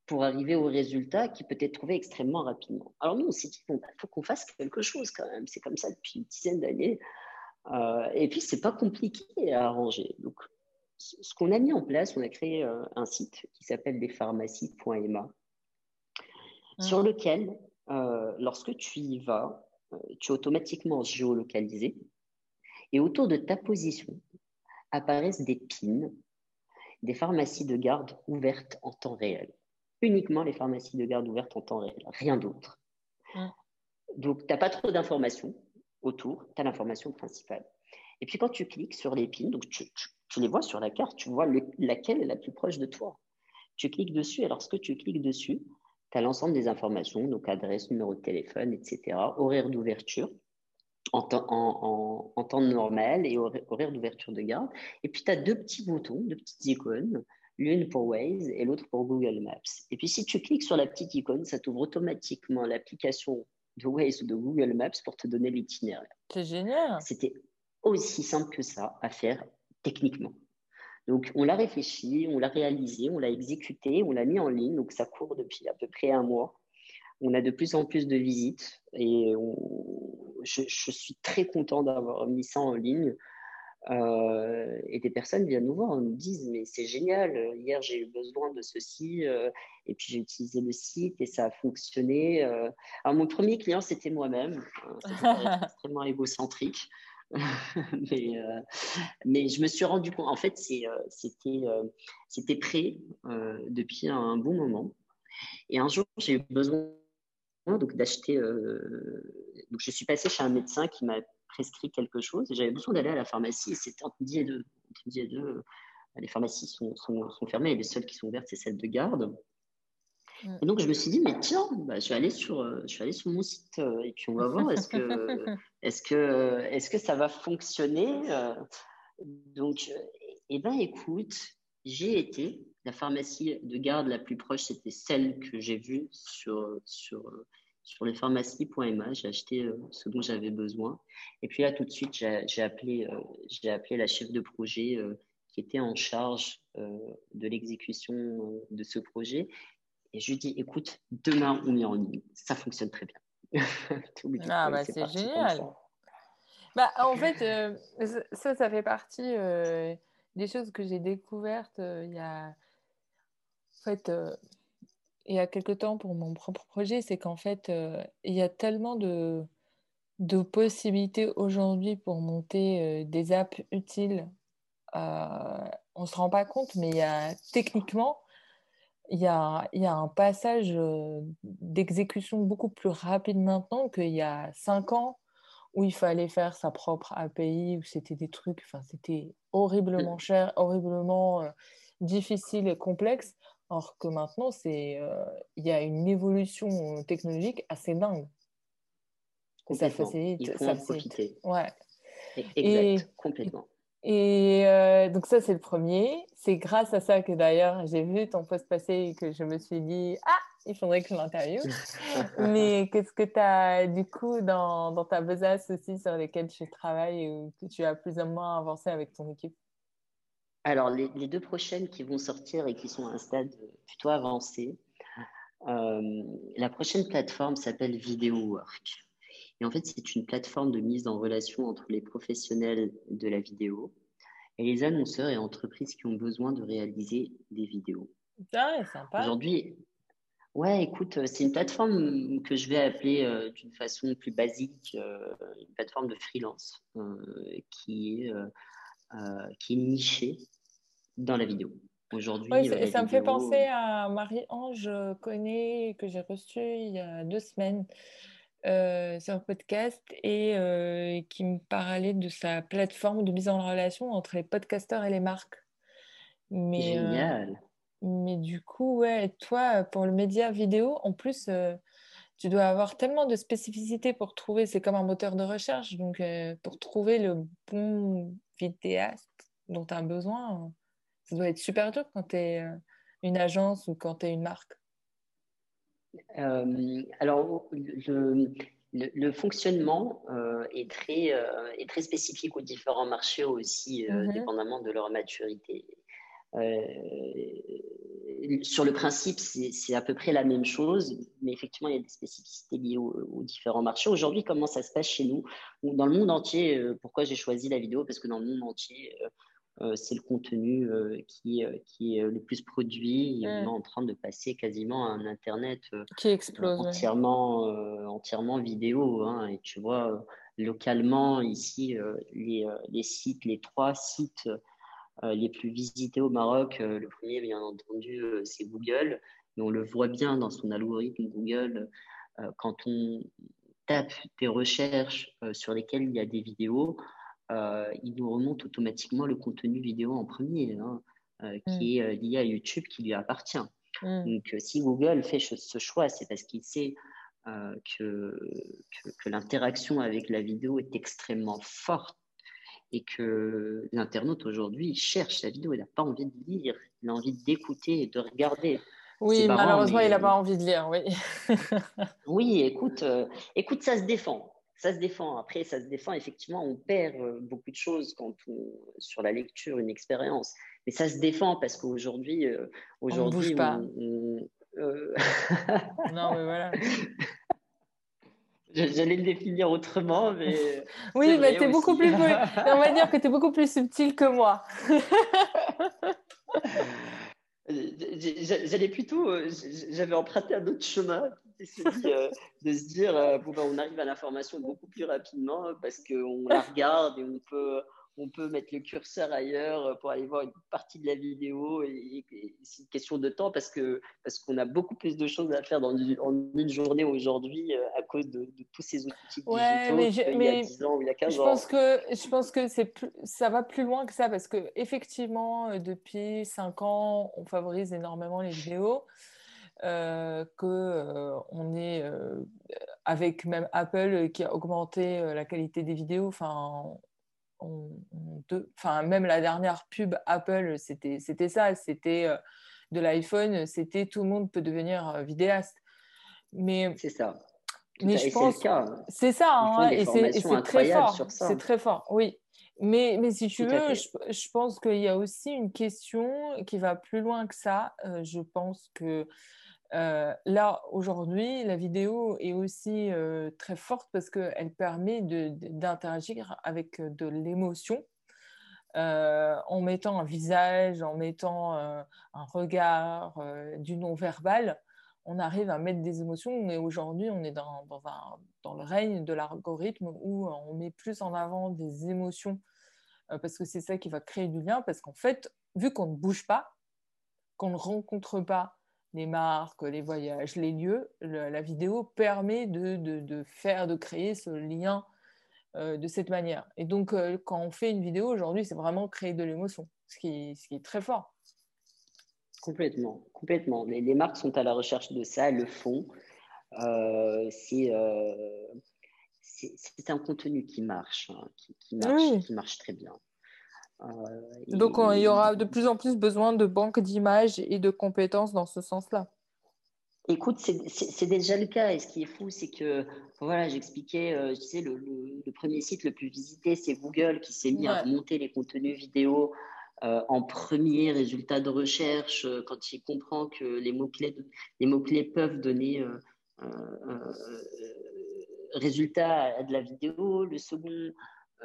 pour arriver au résultat qui peut être trouvé extrêmement rapidement. Alors, nous, on s'est dit, il faut qu'on fasse quelque chose quand même. C'est comme ça depuis une dizaine d'années. Euh, et puis, c'est pas compliqué à arranger. Donc, ce qu'on a mis en place, on a créé euh, un site qui s'appelle lespharmacies.ma, mmh. sur lequel euh, lorsque tu y vas, tu es automatiquement géolocalisé et autour de ta position apparaissent des pins, des pharmacies de garde ouvertes en temps réel. Uniquement les pharmacies de garde ouvertes en temps réel, rien d'autre. Donc, tu n'as pas trop d'informations autour, tu as l'information principale. Et puis, quand tu cliques sur les pins, donc tu, les vois sur la carte, tu vois laquelle est la plus proche de toi. Tu cliques dessus, et lorsque tu cliques dessus, tu as l'ensemble des informations, donc adresse, numéro de téléphone, etc., horaire d'ouverture en, temps normal et horaire d'ouverture de garde. Et puis, tu as deux petits boutons, deux petites icônes, l'une pour Waze et l'autre pour Google Maps. Et puis, si tu cliques sur la petite icône, ça t'ouvre automatiquement l'application de Waze ou de Google Maps pour te donner l'itinéraire. C'est génial. C'était aussi simple que ça à faire techniquement. Donc, on l'a réfléchi, on l'a réalisé, on l'a exécuté, on l'a mis en ligne. Donc, ça court depuis à peu près un mois. On a de plus en plus de visites et je, suis très content d'avoir mis ça en ligne. Euh, et des personnes viennent nous voir, nous disent mais c'est génial, hier j'ai eu besoin de ceci euh, et puis j'ai utilisé le site et ça a fonctionné. Euh. Alors mon premier client c'était moi-même, c'était extrêmement égocentrique. mais, euh, mais je me suis rendu compte, en fait, euh, c'était euh, c'était prêt depuis un bon moment. Et un jour, j'ai eu besoin donc d'acheter. donc, je suis passée chez un médecin qui m'a prescrit quelque chose et j'avais besoin d'aller à la pharmacie. Et c'était entre midi et deux. Entre et deux les pharmacies sont, sont, sont, fermées et les seules qui sont ouvertes, c'est celles de garde. Mm. Et donc, je me suis dit, mais tiens, bah, je, vais aller sur, euh, je vais aller sur mon site euh, et puis on va voir, est-ce que, est que, est que ça va fonctionner euh? Donc, eh ben, écoute, j'ai été, la pharmacie de garde la plus proche, c'était celle que j'ai vue sur, sur, sur les pharmacies.ma. J'ai acheté ce dont j'avais besoin. Et puis là, tout de suite, j'ai appelé, j'ai appelé la chef de projet qui était en charge de l'exécution de ce projet. Et je lui dis, écoute, demain, on est en ligne. Ça fonctionne très bien. ah, bah, c'est génial. Bah, en fait, euh, ça, ça fait partie euh, des choses que j'ai découvertes euh, il y a. En fait, il y a quelque temps pour mon propre projet, c'est qu'en fait, il y a tellement de, de possibilités aujourd'hui pour monter des apps utiles. on ne se rend pas compte, mais il y a techniquement, il y a, il y a un passage d'exécution beaucoup plus rapide maintenant qu'il y a cinq ans où il fallait faire sa propre API, où c'était des trucs, enfin, c'était horriblement cher, horriblement difficile et complexe. Or que maintenant, c'est, il y a une évolution technologique assez dingue. Ça facilite. Il faut ça en profiter. Ouais. Exact, complètement. Et euh, donc ça, c'est le premier. C'est grâce à ça que d'ailleurs, j'ai vu ton post passer et que je me suis dit, ah, il faudrait que je l'interviewe. Mais qu'est-ce que tu as du coup dans, dans, ta besace aussi sur lesquelles tu travailles ou que tu as plus ou moins avancé avec ton équipe? Alors, les, les, deux prochaines qui vont sortir et qui sont à un stade plutôt avancé, euh, la prochaine plateforme s'appelle VideoWork. Et en fait, c'est une plateforme de mise en relation entre les professionnels de la vidéo et les annonceurs et entreprises qui ont besoin de réaliser des vidéos. Ah, sympa. Aujourd'hui, ouais, écoute, c'est une plateforme que je vais appeler euh, d'une façon plus basique euh, une plateforme de freelance euh, qui, est, qui est nichée dans la vidéo. aujourd'hui. Ouais, ça me fait penser à Marie-Ange Conné que j'ai reçue il y a deux semaines. Euh, sur un podcast et euh, qui me parlait de sa plateforme de mise en relation entre les podcasteurs et les marques. Mais, euh, Génial. mais du coup, ouais, toi, pour le média vidéo, en plus, tu dois avoir tellement de spécificités pour trouver, c'est comme un moteur de recherche, donc pour trouver le bon vidéaste dont tu as besoin, ça doit être super dur quand tu es une agence ou quand tu es une marque. Euh, alors, le, fonctionnement euh, est, très, euh, est très spécifique aux différents marchés aussi, mhm. dépendamment de leur maturité. Sur le principe, c'est à peu près la même chose, mais effectivement, il y a des spécificités liées aux, différents marchés. Aujourd'hui, comment ça se passe chez nous Dans le monde entier, pourquoi j'ai choisi la vidéo? Parce que dans le monde entier, euh, c'est le contenu euh, qui, euh, qui est le plus produit. on est en train de passer quasiment à un Internet qui explose, entièrement, entièrement vidéo. Hein. et tu vois, localement, ici, les, les, sites, les trois sites les plus visités au Maroc, le premier, bien entendu, c'est Google. Et on le voit bien dans son algorithme Google. quand on tape des recherches sur lesquelles il y a des vidéos, euh, il nous remonte automatiquement le contenu vidéo en premier, hein, euh, qui mm. est euh, lié à YouTube, qui lui appartient. Mm. Donc, si Google fait ce choix, c'est parce qu'il sait que, que, l'interaction avec la vidéo est extrêmement forte et que l'internaute aujourd'hui cherche la vidéo, il n'a pas envie de lire, il a envie d'écouter et de regarder. Oui, malheureusement, il n'a pas envie de lire, oui. oui, écoute, écoute, ça se défend ça se défend. Après, ça se défend. Effectivement, on perd euh, beaucoup de choses quand on, sur la lecture, une expérience. Mais ça se défend parce qu'aujourd'hui, euh, aujourd'hui, on, euh, non, mais voilà. J'allais le définir autrement, mais. oui, mais tu es beaucoup plus. on va dire que tu es beaucoup plus subtil que moi. J'allais plutôt. J'avais emprunté un autre chemin euh, de se dire, euh, bon, ben, on arrive à l'information beaucoup plus rapidement parce qu'on la regarde et on peut, on peut mettre le curseur ailleurs pour aller voir une partie de la vidéo. Et, c'est une question de temps parce que parce qu'on a beaucoup plus de choses à faire dans une, en une journée aujourd'hui euh, à cause de, tous ces outils ouais, mais je, il y a 10 ans ou il y a 15 je ans. Pense que, je pense que c'est ça va plus loin que ça parce que effectivement, depuis 5 ans, on favorise énormément les vidéos. Euh, qu'on euh, est euh, avec même Apple qui a augmenté la qualité des vidéos. Enfin, enfin même la dernière pub Apple, c'était ça, c'était de l'iPhone, c'était tout le monde peut devenir vidéaste. Mais c'est ça. Mais je pense c'est ça, hein, et c'est très fort. C'est très fort, oui. Mais, mais si tu veux, je, je, pense qu'il y a aussi une question qui va plus loin que ça. je pense que euh, là, aujourd'hui, la vidéo est aussi euh, très forte parce qu'elle permet d'interagir avec euh, de l'émotion en mettant un visage, en mettant un regard, du non-verbal. On arrive à mettre des émotions, mais aujourd'hui, on est dans, dans, le règne de l'algorithme où on met plus en avant des émotions parce que c'est ça qui va créer du lien. Parce qu'en fait, vu qu'on ne bouge pas, qu'on ne rencontre pas les marques, les voyages, les lieux, la vidéo permet de, faire, de créer ce lien euh, de cette manière. Et donc, euh, quand on fait une vidéo aujourd'hui, c'est vraiment créer de l'émotion, ce qui, ce qui est très fort. Complètement, complètement. Les, les, marques sont à la recherche de ça, elles le font. Euh, c'est un contenu qui marche, hein, qui, marche qui marche très bien. Euh, Donc, il y aura de plus en plus besoin de banques d'images et de compétences dans ce sens-là. Écoute, c'est déjà le cas. Et ce qui est fou, c'est que, voilà, j'expliquais, euh, tu sais, le, premier site le plus visité, c'est Google qui s'est mis à monter les contenus vidéo euh, en premier résultat de recherche quand il comprend que les mots-clés mots peuvent donner résultat à de la vidéo. Le second, euh,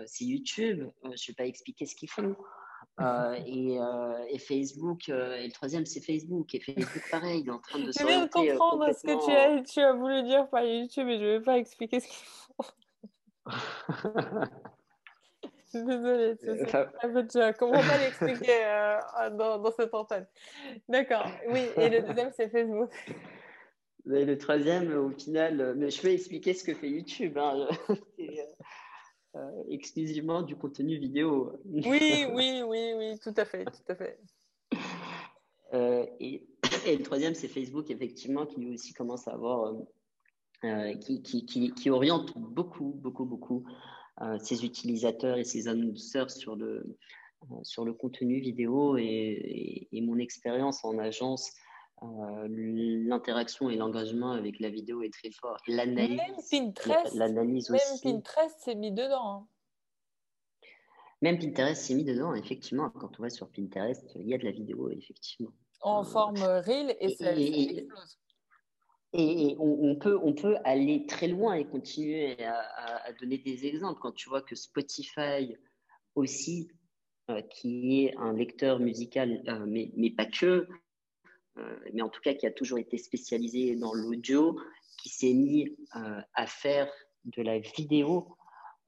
c'est YouTube. Euh, je ne vais pas expliquer ce qu'ils font. Euh, et, Facebook, et le troisième, c'est Facebook. Et Facebook, pareil, il est en train de Je viens de comprendre ce que tu as, tu as voulu dire par YouTube et je ne vais pas expliquer ce qu'ils font. Désolée, c'est Comment pas l'expliquer euh, dans, dans, cette antenne? D'accord, oui, et le deuxième, c'est Facebook. Et le troisième, au final, mais je vais expliquer ce que fait YouTube. Hein. Euh, exclusivement du contenu vidéo. Oui, oui, oui, oui, tout à fait, tout à fait. Euh, et, le troisième, c'est Facebook, effectivement, qui lui aussi commence à avoir, euh, qui, qui, qui, oriente beaucoup, beaucoup, beaucoup ses utilisateurs et ses annonceurs sur le, sur le contenu vidéo. Et, et mon expérience en agence euh, l'interaction et l'engagement avec la vidéo est très fort. L'analyse, même Pinterest, l'analyse même Pinterest s'est mis dedans. Hein. Même Pinterest s'est mis dedans, effectivement. Quand on va sur Pinterest, il y a de la vidéo, effectivement. En euh, forme reel et, ça, et, Et, on, peut, on peut aller très loin et continuer à, donner des exemples. Quand tu vois que Spotify aussi, euh, qui est un lecteur musical, mais, mais, pas que, mais en tout cas qui a toujours été spécialisé dans l'audio, qui s'est mis euh, à faire de la vidéo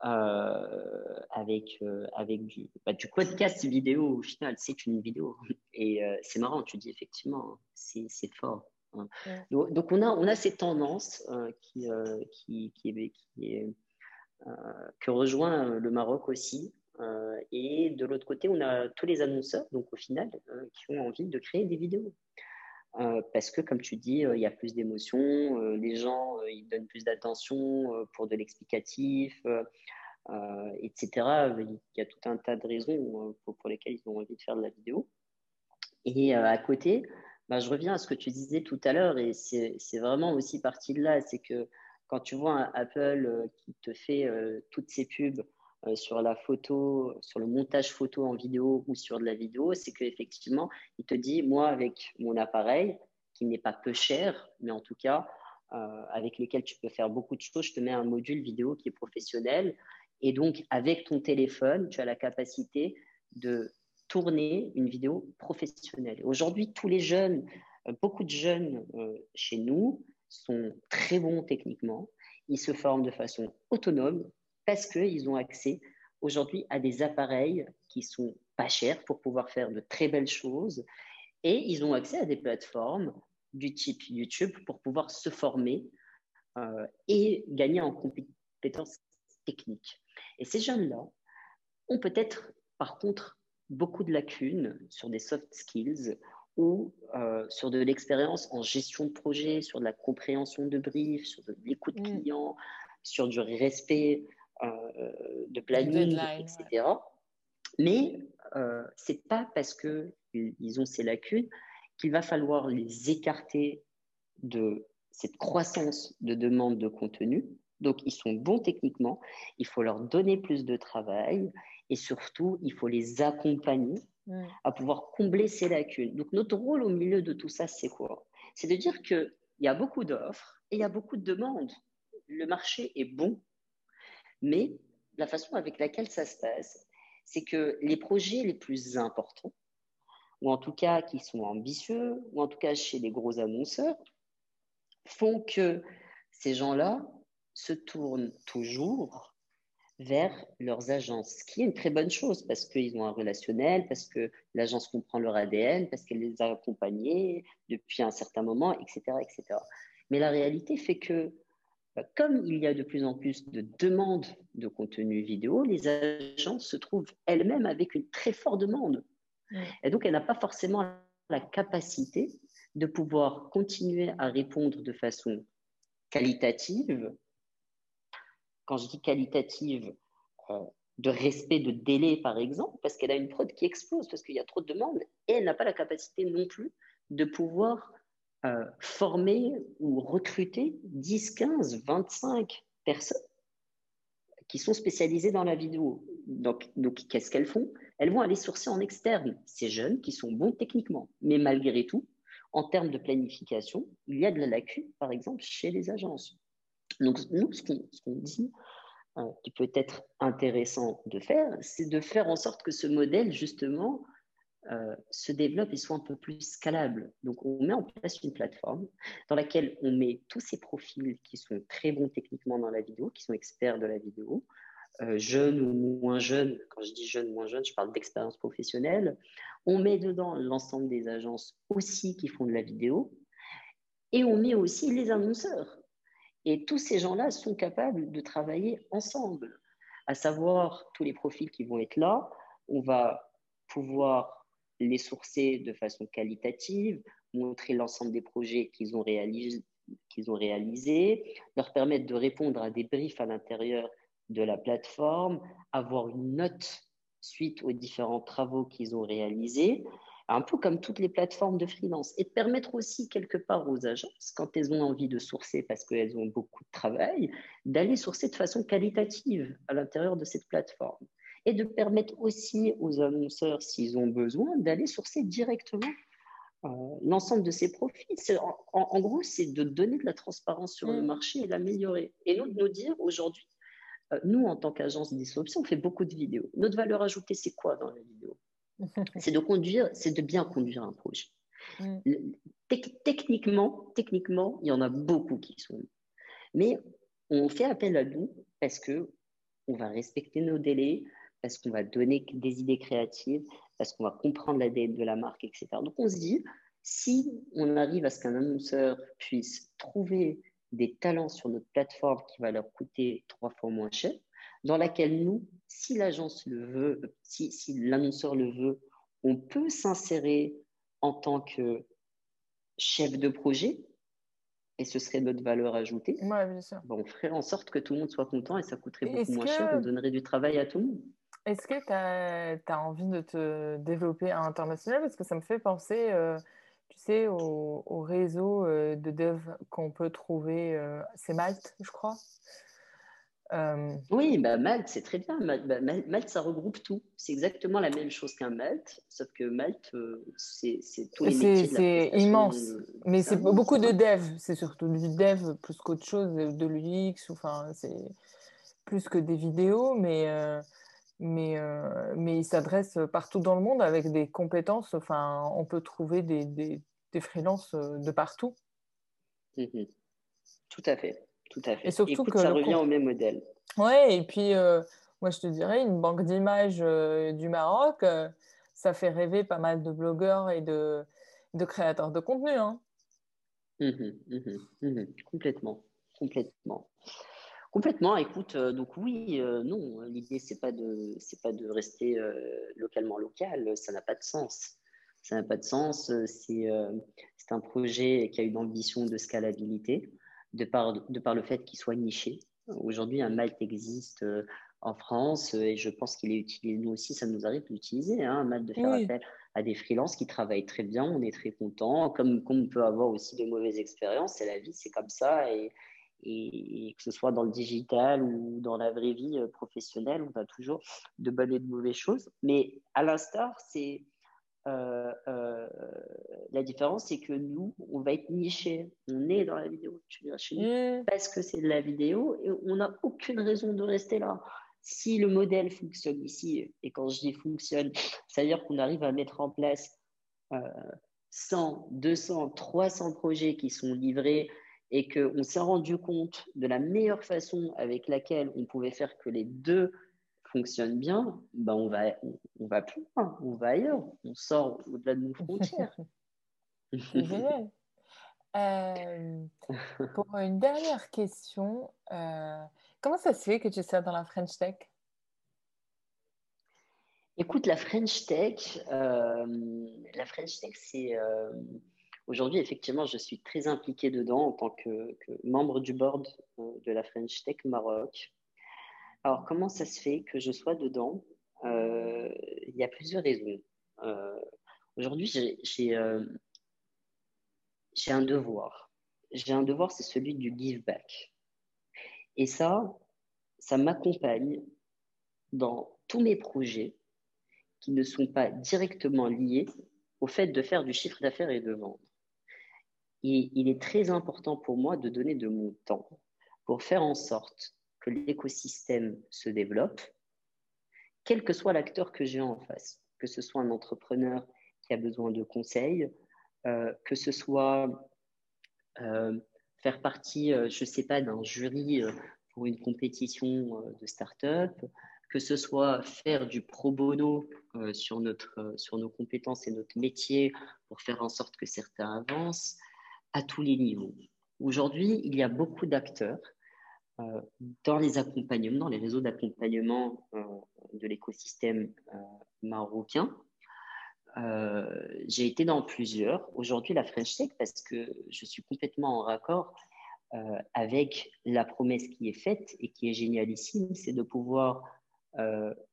euh, avec, avec du, bah, du podcast vidéo au final, c'est une vidéo. Et c'est marrant, tu dis effectivement, c'est fort. Hein. Donc, on, a, on a ces tendances qui, qui, qui, qui que rejoint le Maroc aussi. et de l'autre côté, on a tous les annonceurs, donc au final, qui ont envie de créer des vidéos. Euh, parce que, comme tu dis, euh, il y a plus d'émotions, euh, les gens ils donnent plus d'attention pour de l'explicatif, etc. Il y a tout un tas de raisons pour, lesquelles ils ont envie de faire de la vidéo. Et à côté, bah, je reviens à ce que tu disais tout à l'heure, et c'est vraiment aussi parti de là, c'est que quand tu vois Apple qui te fait toutes ces pubs euh, sur la photo, sur le montage photo en vidéo ou sur de la vidéo, c'est qu'effectivement, il te dit, moi, avec mon appareil, qui n'est pas peu cher, mais en tout cas, euh, avec lequel tu peux faire beaucoup de choses, je te mets un module vidéo qui est professionnel. Et donc, avec ton téléphone, tu as la capacité de tourner une vidéo professionnelle. Aujourd'hui, tous les jeunes, euh, beaucoup de jeunes chez nous sont très bons techniquement. Ils se forment de façon autonome parce qu'ils ont accès aujourd'hui à des appareils qui sont pas chers pour pouvoir faire de très belles choses et ils ont accès à des plateformes du type YouTube pour pouvoir se former euh, et gagner en compétences techniques. Et ces jeunes-là ont peut-être par contre beaucoup de lacunes sur des soft skills ou euh, sur de l'expérience en gestion de projet, sur de la compréhension de briefs, sur de l'écoute mmh. client, sur du respect de planning, etc. Mais euh, c'est pas parce qu'ils ont ces lacunes qu'il va falloir les écarter de cette croissance de demande de contenu. Donc, ils sont bons techniquement, il faut leur donner plus de travail et surtout, il faut les accompagner à pouvoir combler ces lacunes. Donc, notre rôle au milieu de tout ça, c'est quoi? C'est de dire qu'il y a beaucoup d'offres et il y a beaucoup de demandes. Le marché est bon, mais la façon avec laquelle ça se passe, c'est que les projets les plus importants, ou en tout cas qui sont ambitieux, ou en tout cas chez les gros annonceurs, font que ces gens-là se tournent toujours vers leurs agences, ce qui est une très bonne chose parce qu'ils ont un relationnel, parce que l'agence comprend leur ADN, parce qu'elle les a accompagnés depuis un certain moment, etc., etc. Mais la réalité fait que comme il y a de plus en plus de demandes de contenu vidéo, les agences se trouvent elles-mêmes avec une très forte demande. Et donc, elle n'a pas forcément la capacité de pouvoir continuer à répondre de façon qualitative. Quand je dis qualitative, euh, de respect de délai, par exemple, parce qu'elle a une prod qui explose, parce qu'il y a trop de demandes, et elle n'a pas la capacité non plus de pouvoir euh, former ou recruter 10, 15, 25 personnes qui sont spécialisées dans la vidéo. Donc, donc qu'est-ce qu'elles font? Elles vont aller sourcer en externe ces jeunes qui sont bons techniquement. Mais malgré tout, en termes de planification, il y a de la lacune, par exemple, chez les agences. Donc, nous, ce qu'on dit, euh, qui peut être intéressant de faire, c'est de faire en sorte que ce modèle, justement, euh, se développe et soit un peu plus scalable. Donc, on met en place une plateforme dans laquelle on met tous ces profils qui sont très bons techniquement dans la vidéo, qui sont experts de la vidéo, euh, jeunes ou moins jeunes, quand je dis jeunes moins jeunes, je parle d'expérience professionnelle. On met dedans l'ensemble des agences aussi qui font de la vidéo et on met aussi les annonceurs. Et tous ces gens-là sont capables de travailler ensemble, à savoir tous les profils qui vont être là. On va pouvoir les sourcer de façon qualitative, montrer l'ensemble des projets qu'ils ont, réalisés, leur permettre de répondre à des briefs à l'intérieur de la plateforme, avoir une note suite aux différents travaux qu'ils ont réalisés, un peu comme toutes les plateformes de freelance, et de permettre aussi quelque part aux agences, quand elles ont envie de sourcer parce qu'elles ont beaucoup de travail, d'aller sourcer de façon qualitative à l'intérieur de cette plateforme. Et de permettre aussi aux annonceurs, s'ils ont besoin, d'aller sourcer directement euh, l'ensemble de ces profits. En, gros, c'est de donner de la transparence sur le mm. marché et l'améliorer. Et de nous dire aujourd'hui, euh, nous, en tant qu'agence disruption, on fait beaucoup de vidéos. Notre valeur ajoutée, c'est quoi dans la vidéo C'est de conduire, c'est de bien conduire un projet. Mm. techniquement, techniquement, il y en a beaucoup qui sont. Mais on fait appel à nous parce que on va respecter nos délais, parce qu'on va donner des idées créatives, parce qu'on va comprendre l'ADN de la marque, etc. Donc on se dit, si on arrive à ce qu'un annonceur puisse trouver des talents sur notre plateforme qui va leur coûter trois fois moins cher, dans laquelle nous, si l'agence le veut, si, l'annonceur le veut, on peut s'insérer en tant que chef de projet, et ce serait notre valeur ajoutée. bien sûr. on ferait en sorte que tout le monde soit content et ça coûterait beaucoup moins cher, on donnerait du travail à tout le monde. Est-ce que tu as, envie de te développer à l'international? Parce que ça me fait penser, euh, tu sais, au, réseau euh, de dev qu'on peut trouver. Euh, c'est Malte, je crois. Oui, bah Malte, c'est très bien. Bah, Malte, ça regroupe tout. C'est exactement la même chose qu'un Malte, sauf que Malte, c'est tous les métiers. C'est immense. Mais c'est beaucoup de dev. C'est surtout du dev plus qu'autre chose, de l'UX. Enfin, c'est plus que des vidéos, mais mais, euh, mais il s'adresse partout dans le monde avec des compétences. Enfin, on peut trouver des, des, des freelances euh, de partout. Mmh tout à fait, tout à fait. Et surtout que ça revient au même modèle. Ouais, et puis euh, moi je te dirais, une banque d'images du Maroc, ça fait rêver pas mal de blogueurs et de, de créateurs de contenu. Hein. Mmh mmh complètement, complètement. Complètement. Écoute, euh, donc oui, euh, non, l'idée c'est pas de c'est pas de rester euh, localement local, ça n'a pas de sens. Ça n'a pas de sens. C'est c'est un projet qui a une ambition de scalabilité, de par de par le fait qu'il soit niché. Aujourd'hui, un Malte existe en France et je pense qu'il est utilisé. Nous aussi, ça nous arrive d'utiliser hein, un Malte de faire appel à des freelances qui travaillent très bien. On est très content. Comme, comme on peut avoir aussi de mauvaises expériences, c'est la vie, c'est comme ça et et, que ce soit dans le digital ou dans la vraie vie euh, professionnelle, on a toujours de bonnes et de mauvaises choses. Mais à l'instar, c'est euh, euh, la différence, c'est que nous, on va être niché. On est dans la vidéo. Tu viens chez nous mmh. parce que c'est de la vidéo et on n'a aucune raison de rester là. Si le modèle fonctionne ici, et quand je dis fonctionne, c'est-à-dire qu'on arrive à mettre en place 100, 200, 300 projets qui sont livrés et qu'on s'est rendu compte de la meilleure façon avec laquelle on pouvait faire que les deux fonctionnent bien, ben on, va, on, va plus loin, on va ailleurs, on sort au-delà de nos frontières. génial. Euh, pour une dernière question, euh, comment ça se fait que tu sois dans la French Tech? Écoute, la French Tech, euh, la French Tech, c'est Aujourd'hui, effectivement, je suis très impliqué dedans en tant que, membre du board euh, de la French Tech Maroc. Alors, comment ça se fait que je sois dedans? Euh, Il y a plusieurs raisons. Euh, aujourd'hui, j'ai un devoir. J'ai un devoir, c'est celui du give back. Et ça, ça m'accompagne dans tous mes projets qui ne sont pas directement liés au fait de faire du chiffre d'affaires et de vendre. Il est très important pour moi de donner de mon temps pour faire en sorte que l'écosystème se développe, quel que soit l'acteur que j'ai en face, que ce soit un entrepreneur qui a besoin de conseils, euh, que ce soit euh, faire partie, euh, je ne sais pas, d'un jury pour une compétition de start-up, que ce soit faire du pro bono sur, notre, sur nos compétences et notre métier pour faire en sorte que certains avancent, à tous les niveaux. Aujourd'hui, il y a beaucoup d'acteurs euh, dans les accompagnements, dans les réseaux d'accompagnement euh, de l'écosystème euh, marocain. J'ai été dans plusieurs. Aujourd'hui, la French Tech, parce que je suis complètement en raccord avec la promesse qui est faite et qui est génialissime, c'est de pouvoir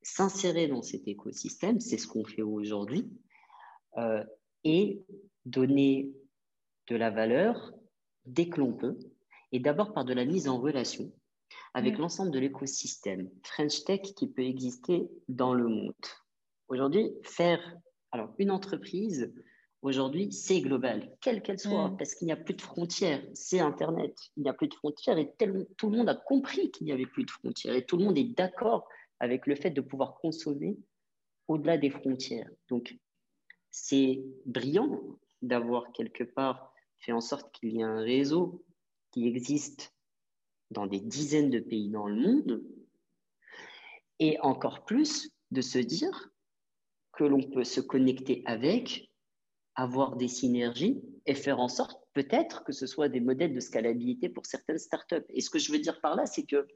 s'insérer dans cet écosystème. C'est ce qu'on fait aujourd'hui. et donner de la valeur dès que l'on peut, et d'abord par de la mise en relation avec l'ensemble de l'écosystème French Tech qui peut exister dans le monde. Aujourd'hui, faire alors une entreprise, aujourd'hui, c'est global, quelle qu'elle soit, parce qu'il n'y a plus de frontières. C'est Internet, il n'y a plus de frontières et tout le monde a compris qu'il n'y avait plus de frontières et tout le monde est d'accord avec le fait de pouvoir consommer au-delà des frontières. Donc, c'est brillant d'avoir quelque part fait en sorte qu'il y ait un réseau qui existe dans des dizaines de pays dans le monde, et encore plus de se dire que l'on peut se connecter avec, avoir des synergies et faire en sorte peut-être que ce soit des modèles de scalabilité pour certaines startups. Et ce que je veux dire par là, c'est que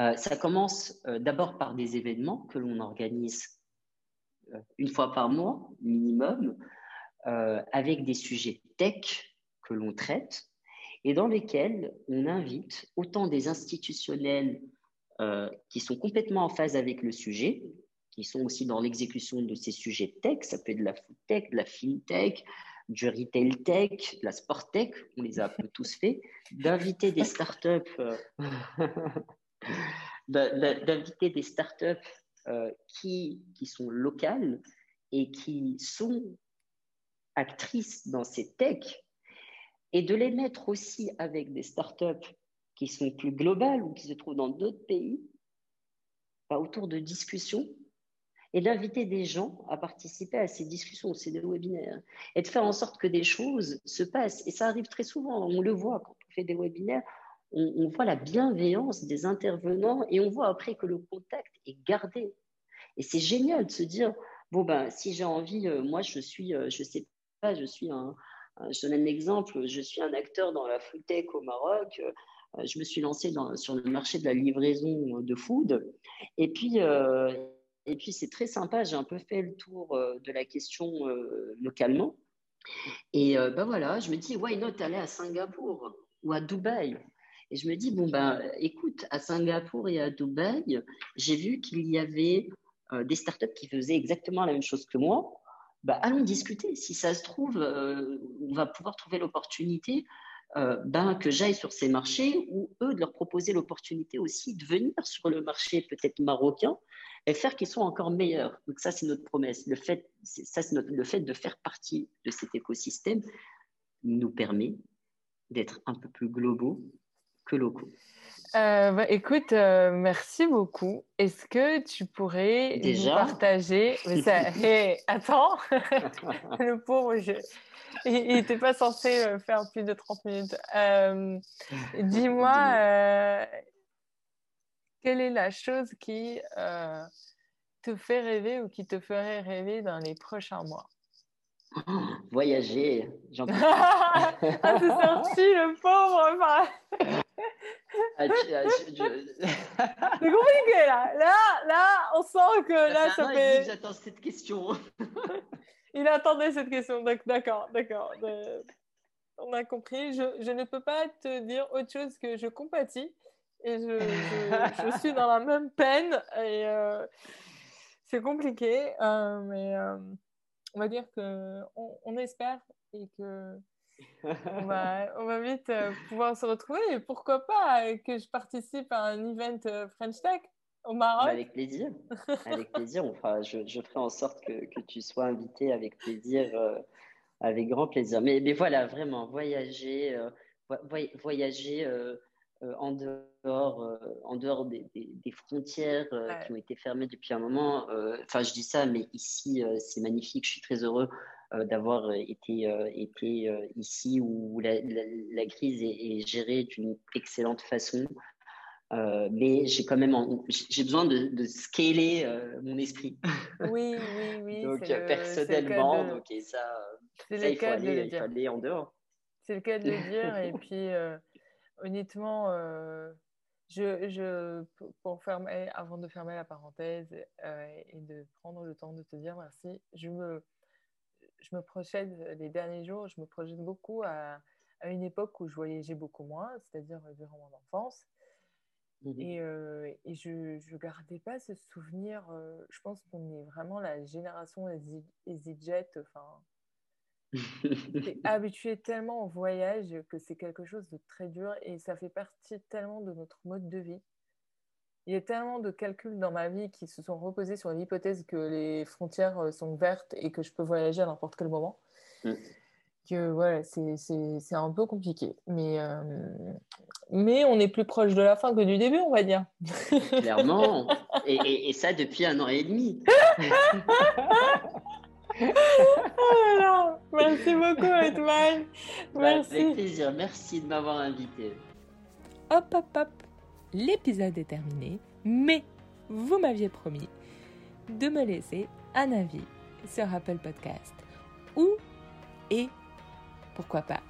euh, ça commence euh, d'abord par des événements que l'on organise euh, une fois par mois minimum, avec des sujets tech que l'on traite et dans lesquels on invite autant des institutionnels euh, qui sont complètement en phase avec le sujet, qui sont aussi dans l'exécution de ces sujets tech, ça peut être de la food tech, de la fintech, du retail tech, de la sport tech, on les a tous fait, d'inviter des startups, euh, d'inviter des startups euh, qui, qui sont locales et qui sont actrices dans ces techs et de les mettre aussi avec des startups qui sont plus globales ou qui se trouvent dans d'autres pays, autour de discussions, et d'inviter des gens à participer à ces discussions, ces webinaires, et de faire en sorte que des choses se passent. Et ça arrive très souvent, on le voit quand on fait des webinaires, on, voit la bienveillance des intervenants et on voit après que le contact est gardé. Et c'est génial de se dire, bon, ben, si j'ai envie, euh, moi, je suis, euh, je sais je suis un, euh, je donne un exemple, je suis un acteur dans la food tech au Maroc. Euh, je me suis lancé sur le marché de la livraison de food. Et puis, euh, et puis c'est très sympa, j'ai un peu fait le tour de la question localement. Et ben voilà, je me dis, why not aller à Singapour ou à Dubaï? Et je me dis, bon, ben écoute, à Singapour et à Dubaï, j'ai vu qu'il y avait des startups qui faisaient exactement la même chose que moi, bah, allons discuter. Si ça se trouve, euh, on va pouvoir trouver l'opportunité euh, ben, que j'aille sur ces marchés ou eux de leur proposer l'opportunité aussi de venir sur le marché peut-être marocain et faire qu'ils soient encore meilleurs. Donc ça, c'est notre promesse. Le fait, le fait de faire partie de cet écosystème nous permet d'être un peu plus globaux que locaux. Euh, bah, écoute, euh, merci beaucoup. Est-ce que tu pourrais Déjà? nous partager? Attends, le pauvre, il n'était pas censé euh, faire plus de 30 minutes. Dis-moi, quelle est la chose qui te fait rêver ou qui te ferait rêver dans les prochains mois? Voyager, j'en ah, c'est sorti, le pauvre C'est compliqué là. Là, là, on sent que là, ça fait. J'attends cette question. il attendait cette question. D'accord, d'accord. On a compris. Je, je, ne peux pas te dire autre chose que je compatis et je, je, suis dans la même peine et euh, c'est compliqué, euh, mais euh, on va dire que on espère et que on, va, vite euh, pouvoir se retrouver et pourquoi pas euh, que je participe à un event euh, French Tech au Maroc. avec plaisir. Avec plaisir. Fera, je, je, ferai en sorte que, que, tu sois invité avec plaisir, avec grand plaisir. Mais, mais, voilà, vraiment, voyager, voyager en dehors, en dehors des, des, frontières qui ont été fermées depuis un moment. Enfin, je dis ça, mais ici, c'est magnifique. Je suis très heureux d'avoir été, euh, été euh, ici où la, crise est, gérée d'une excellente façon. Euh, mais j'ai quand même j'ai besoin de, de scaler euh, mon esprit. Oui, oui, oui. donc personnellement, de... donc ça, ça il, faut aller, il faut aller en dehors. C'est le cas de le dire. et puis honnêtement, je, je, pour fermer, avant de fermer la parenthèse et de prendre le temps de te dire merci, je me, je me projette les derniers jours, je me projette beaucoup à, à une époque où je voyageais beaucoup moins, c'est-à-dire durant mon enfance. Mmh et, euh, et, je ne gardais pas ce souvenir. Euh, je pense qu'on est vraiment la génération EasyJet. Enfin, habitué tellement au voyage que c'est quelque chose de très dur et ça fait partie tellement de notre mode de vie. Il y a tellement de calculs dans ma vie qui se sont reposés sur l'hypothèse que les frontières euh, sont vertes et que je peux voyager à n'importe quel moment. Mmh que voilà, c'est un peu compliqué. Mais, euh, mais on est plus proche de la fin que du début, on va dire. Clairement. Et, et, ça depuis un an et demi. oh Merci beaucoup, Edman. Merci. Avec plaisir. Merci de m'avoir invité. Hop, hop, hop. L'épisode est terminé, mais vous m'aviez promis de me laisser un avis sur Apple Podcast ou et pourquoi pas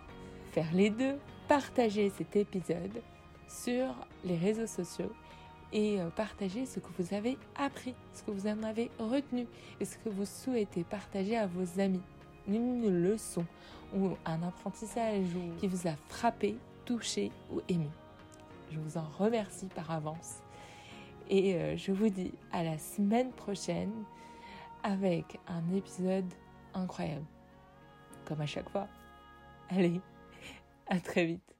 faire les deux, partager cet épisode sur les réseaux sociaux et euh, partager ce que vous avez appris, ce que vous en avez retenu et ce que vous souhaitez partager à vos amis. Une leçon ou un apprentissage qui vous a frappé, touché ou ému. Je vous en remercie par avance et euh, je vous dis à la semaine prochaine avec un épisode incroyable. Comme à chaque fois. Allez, à très vite.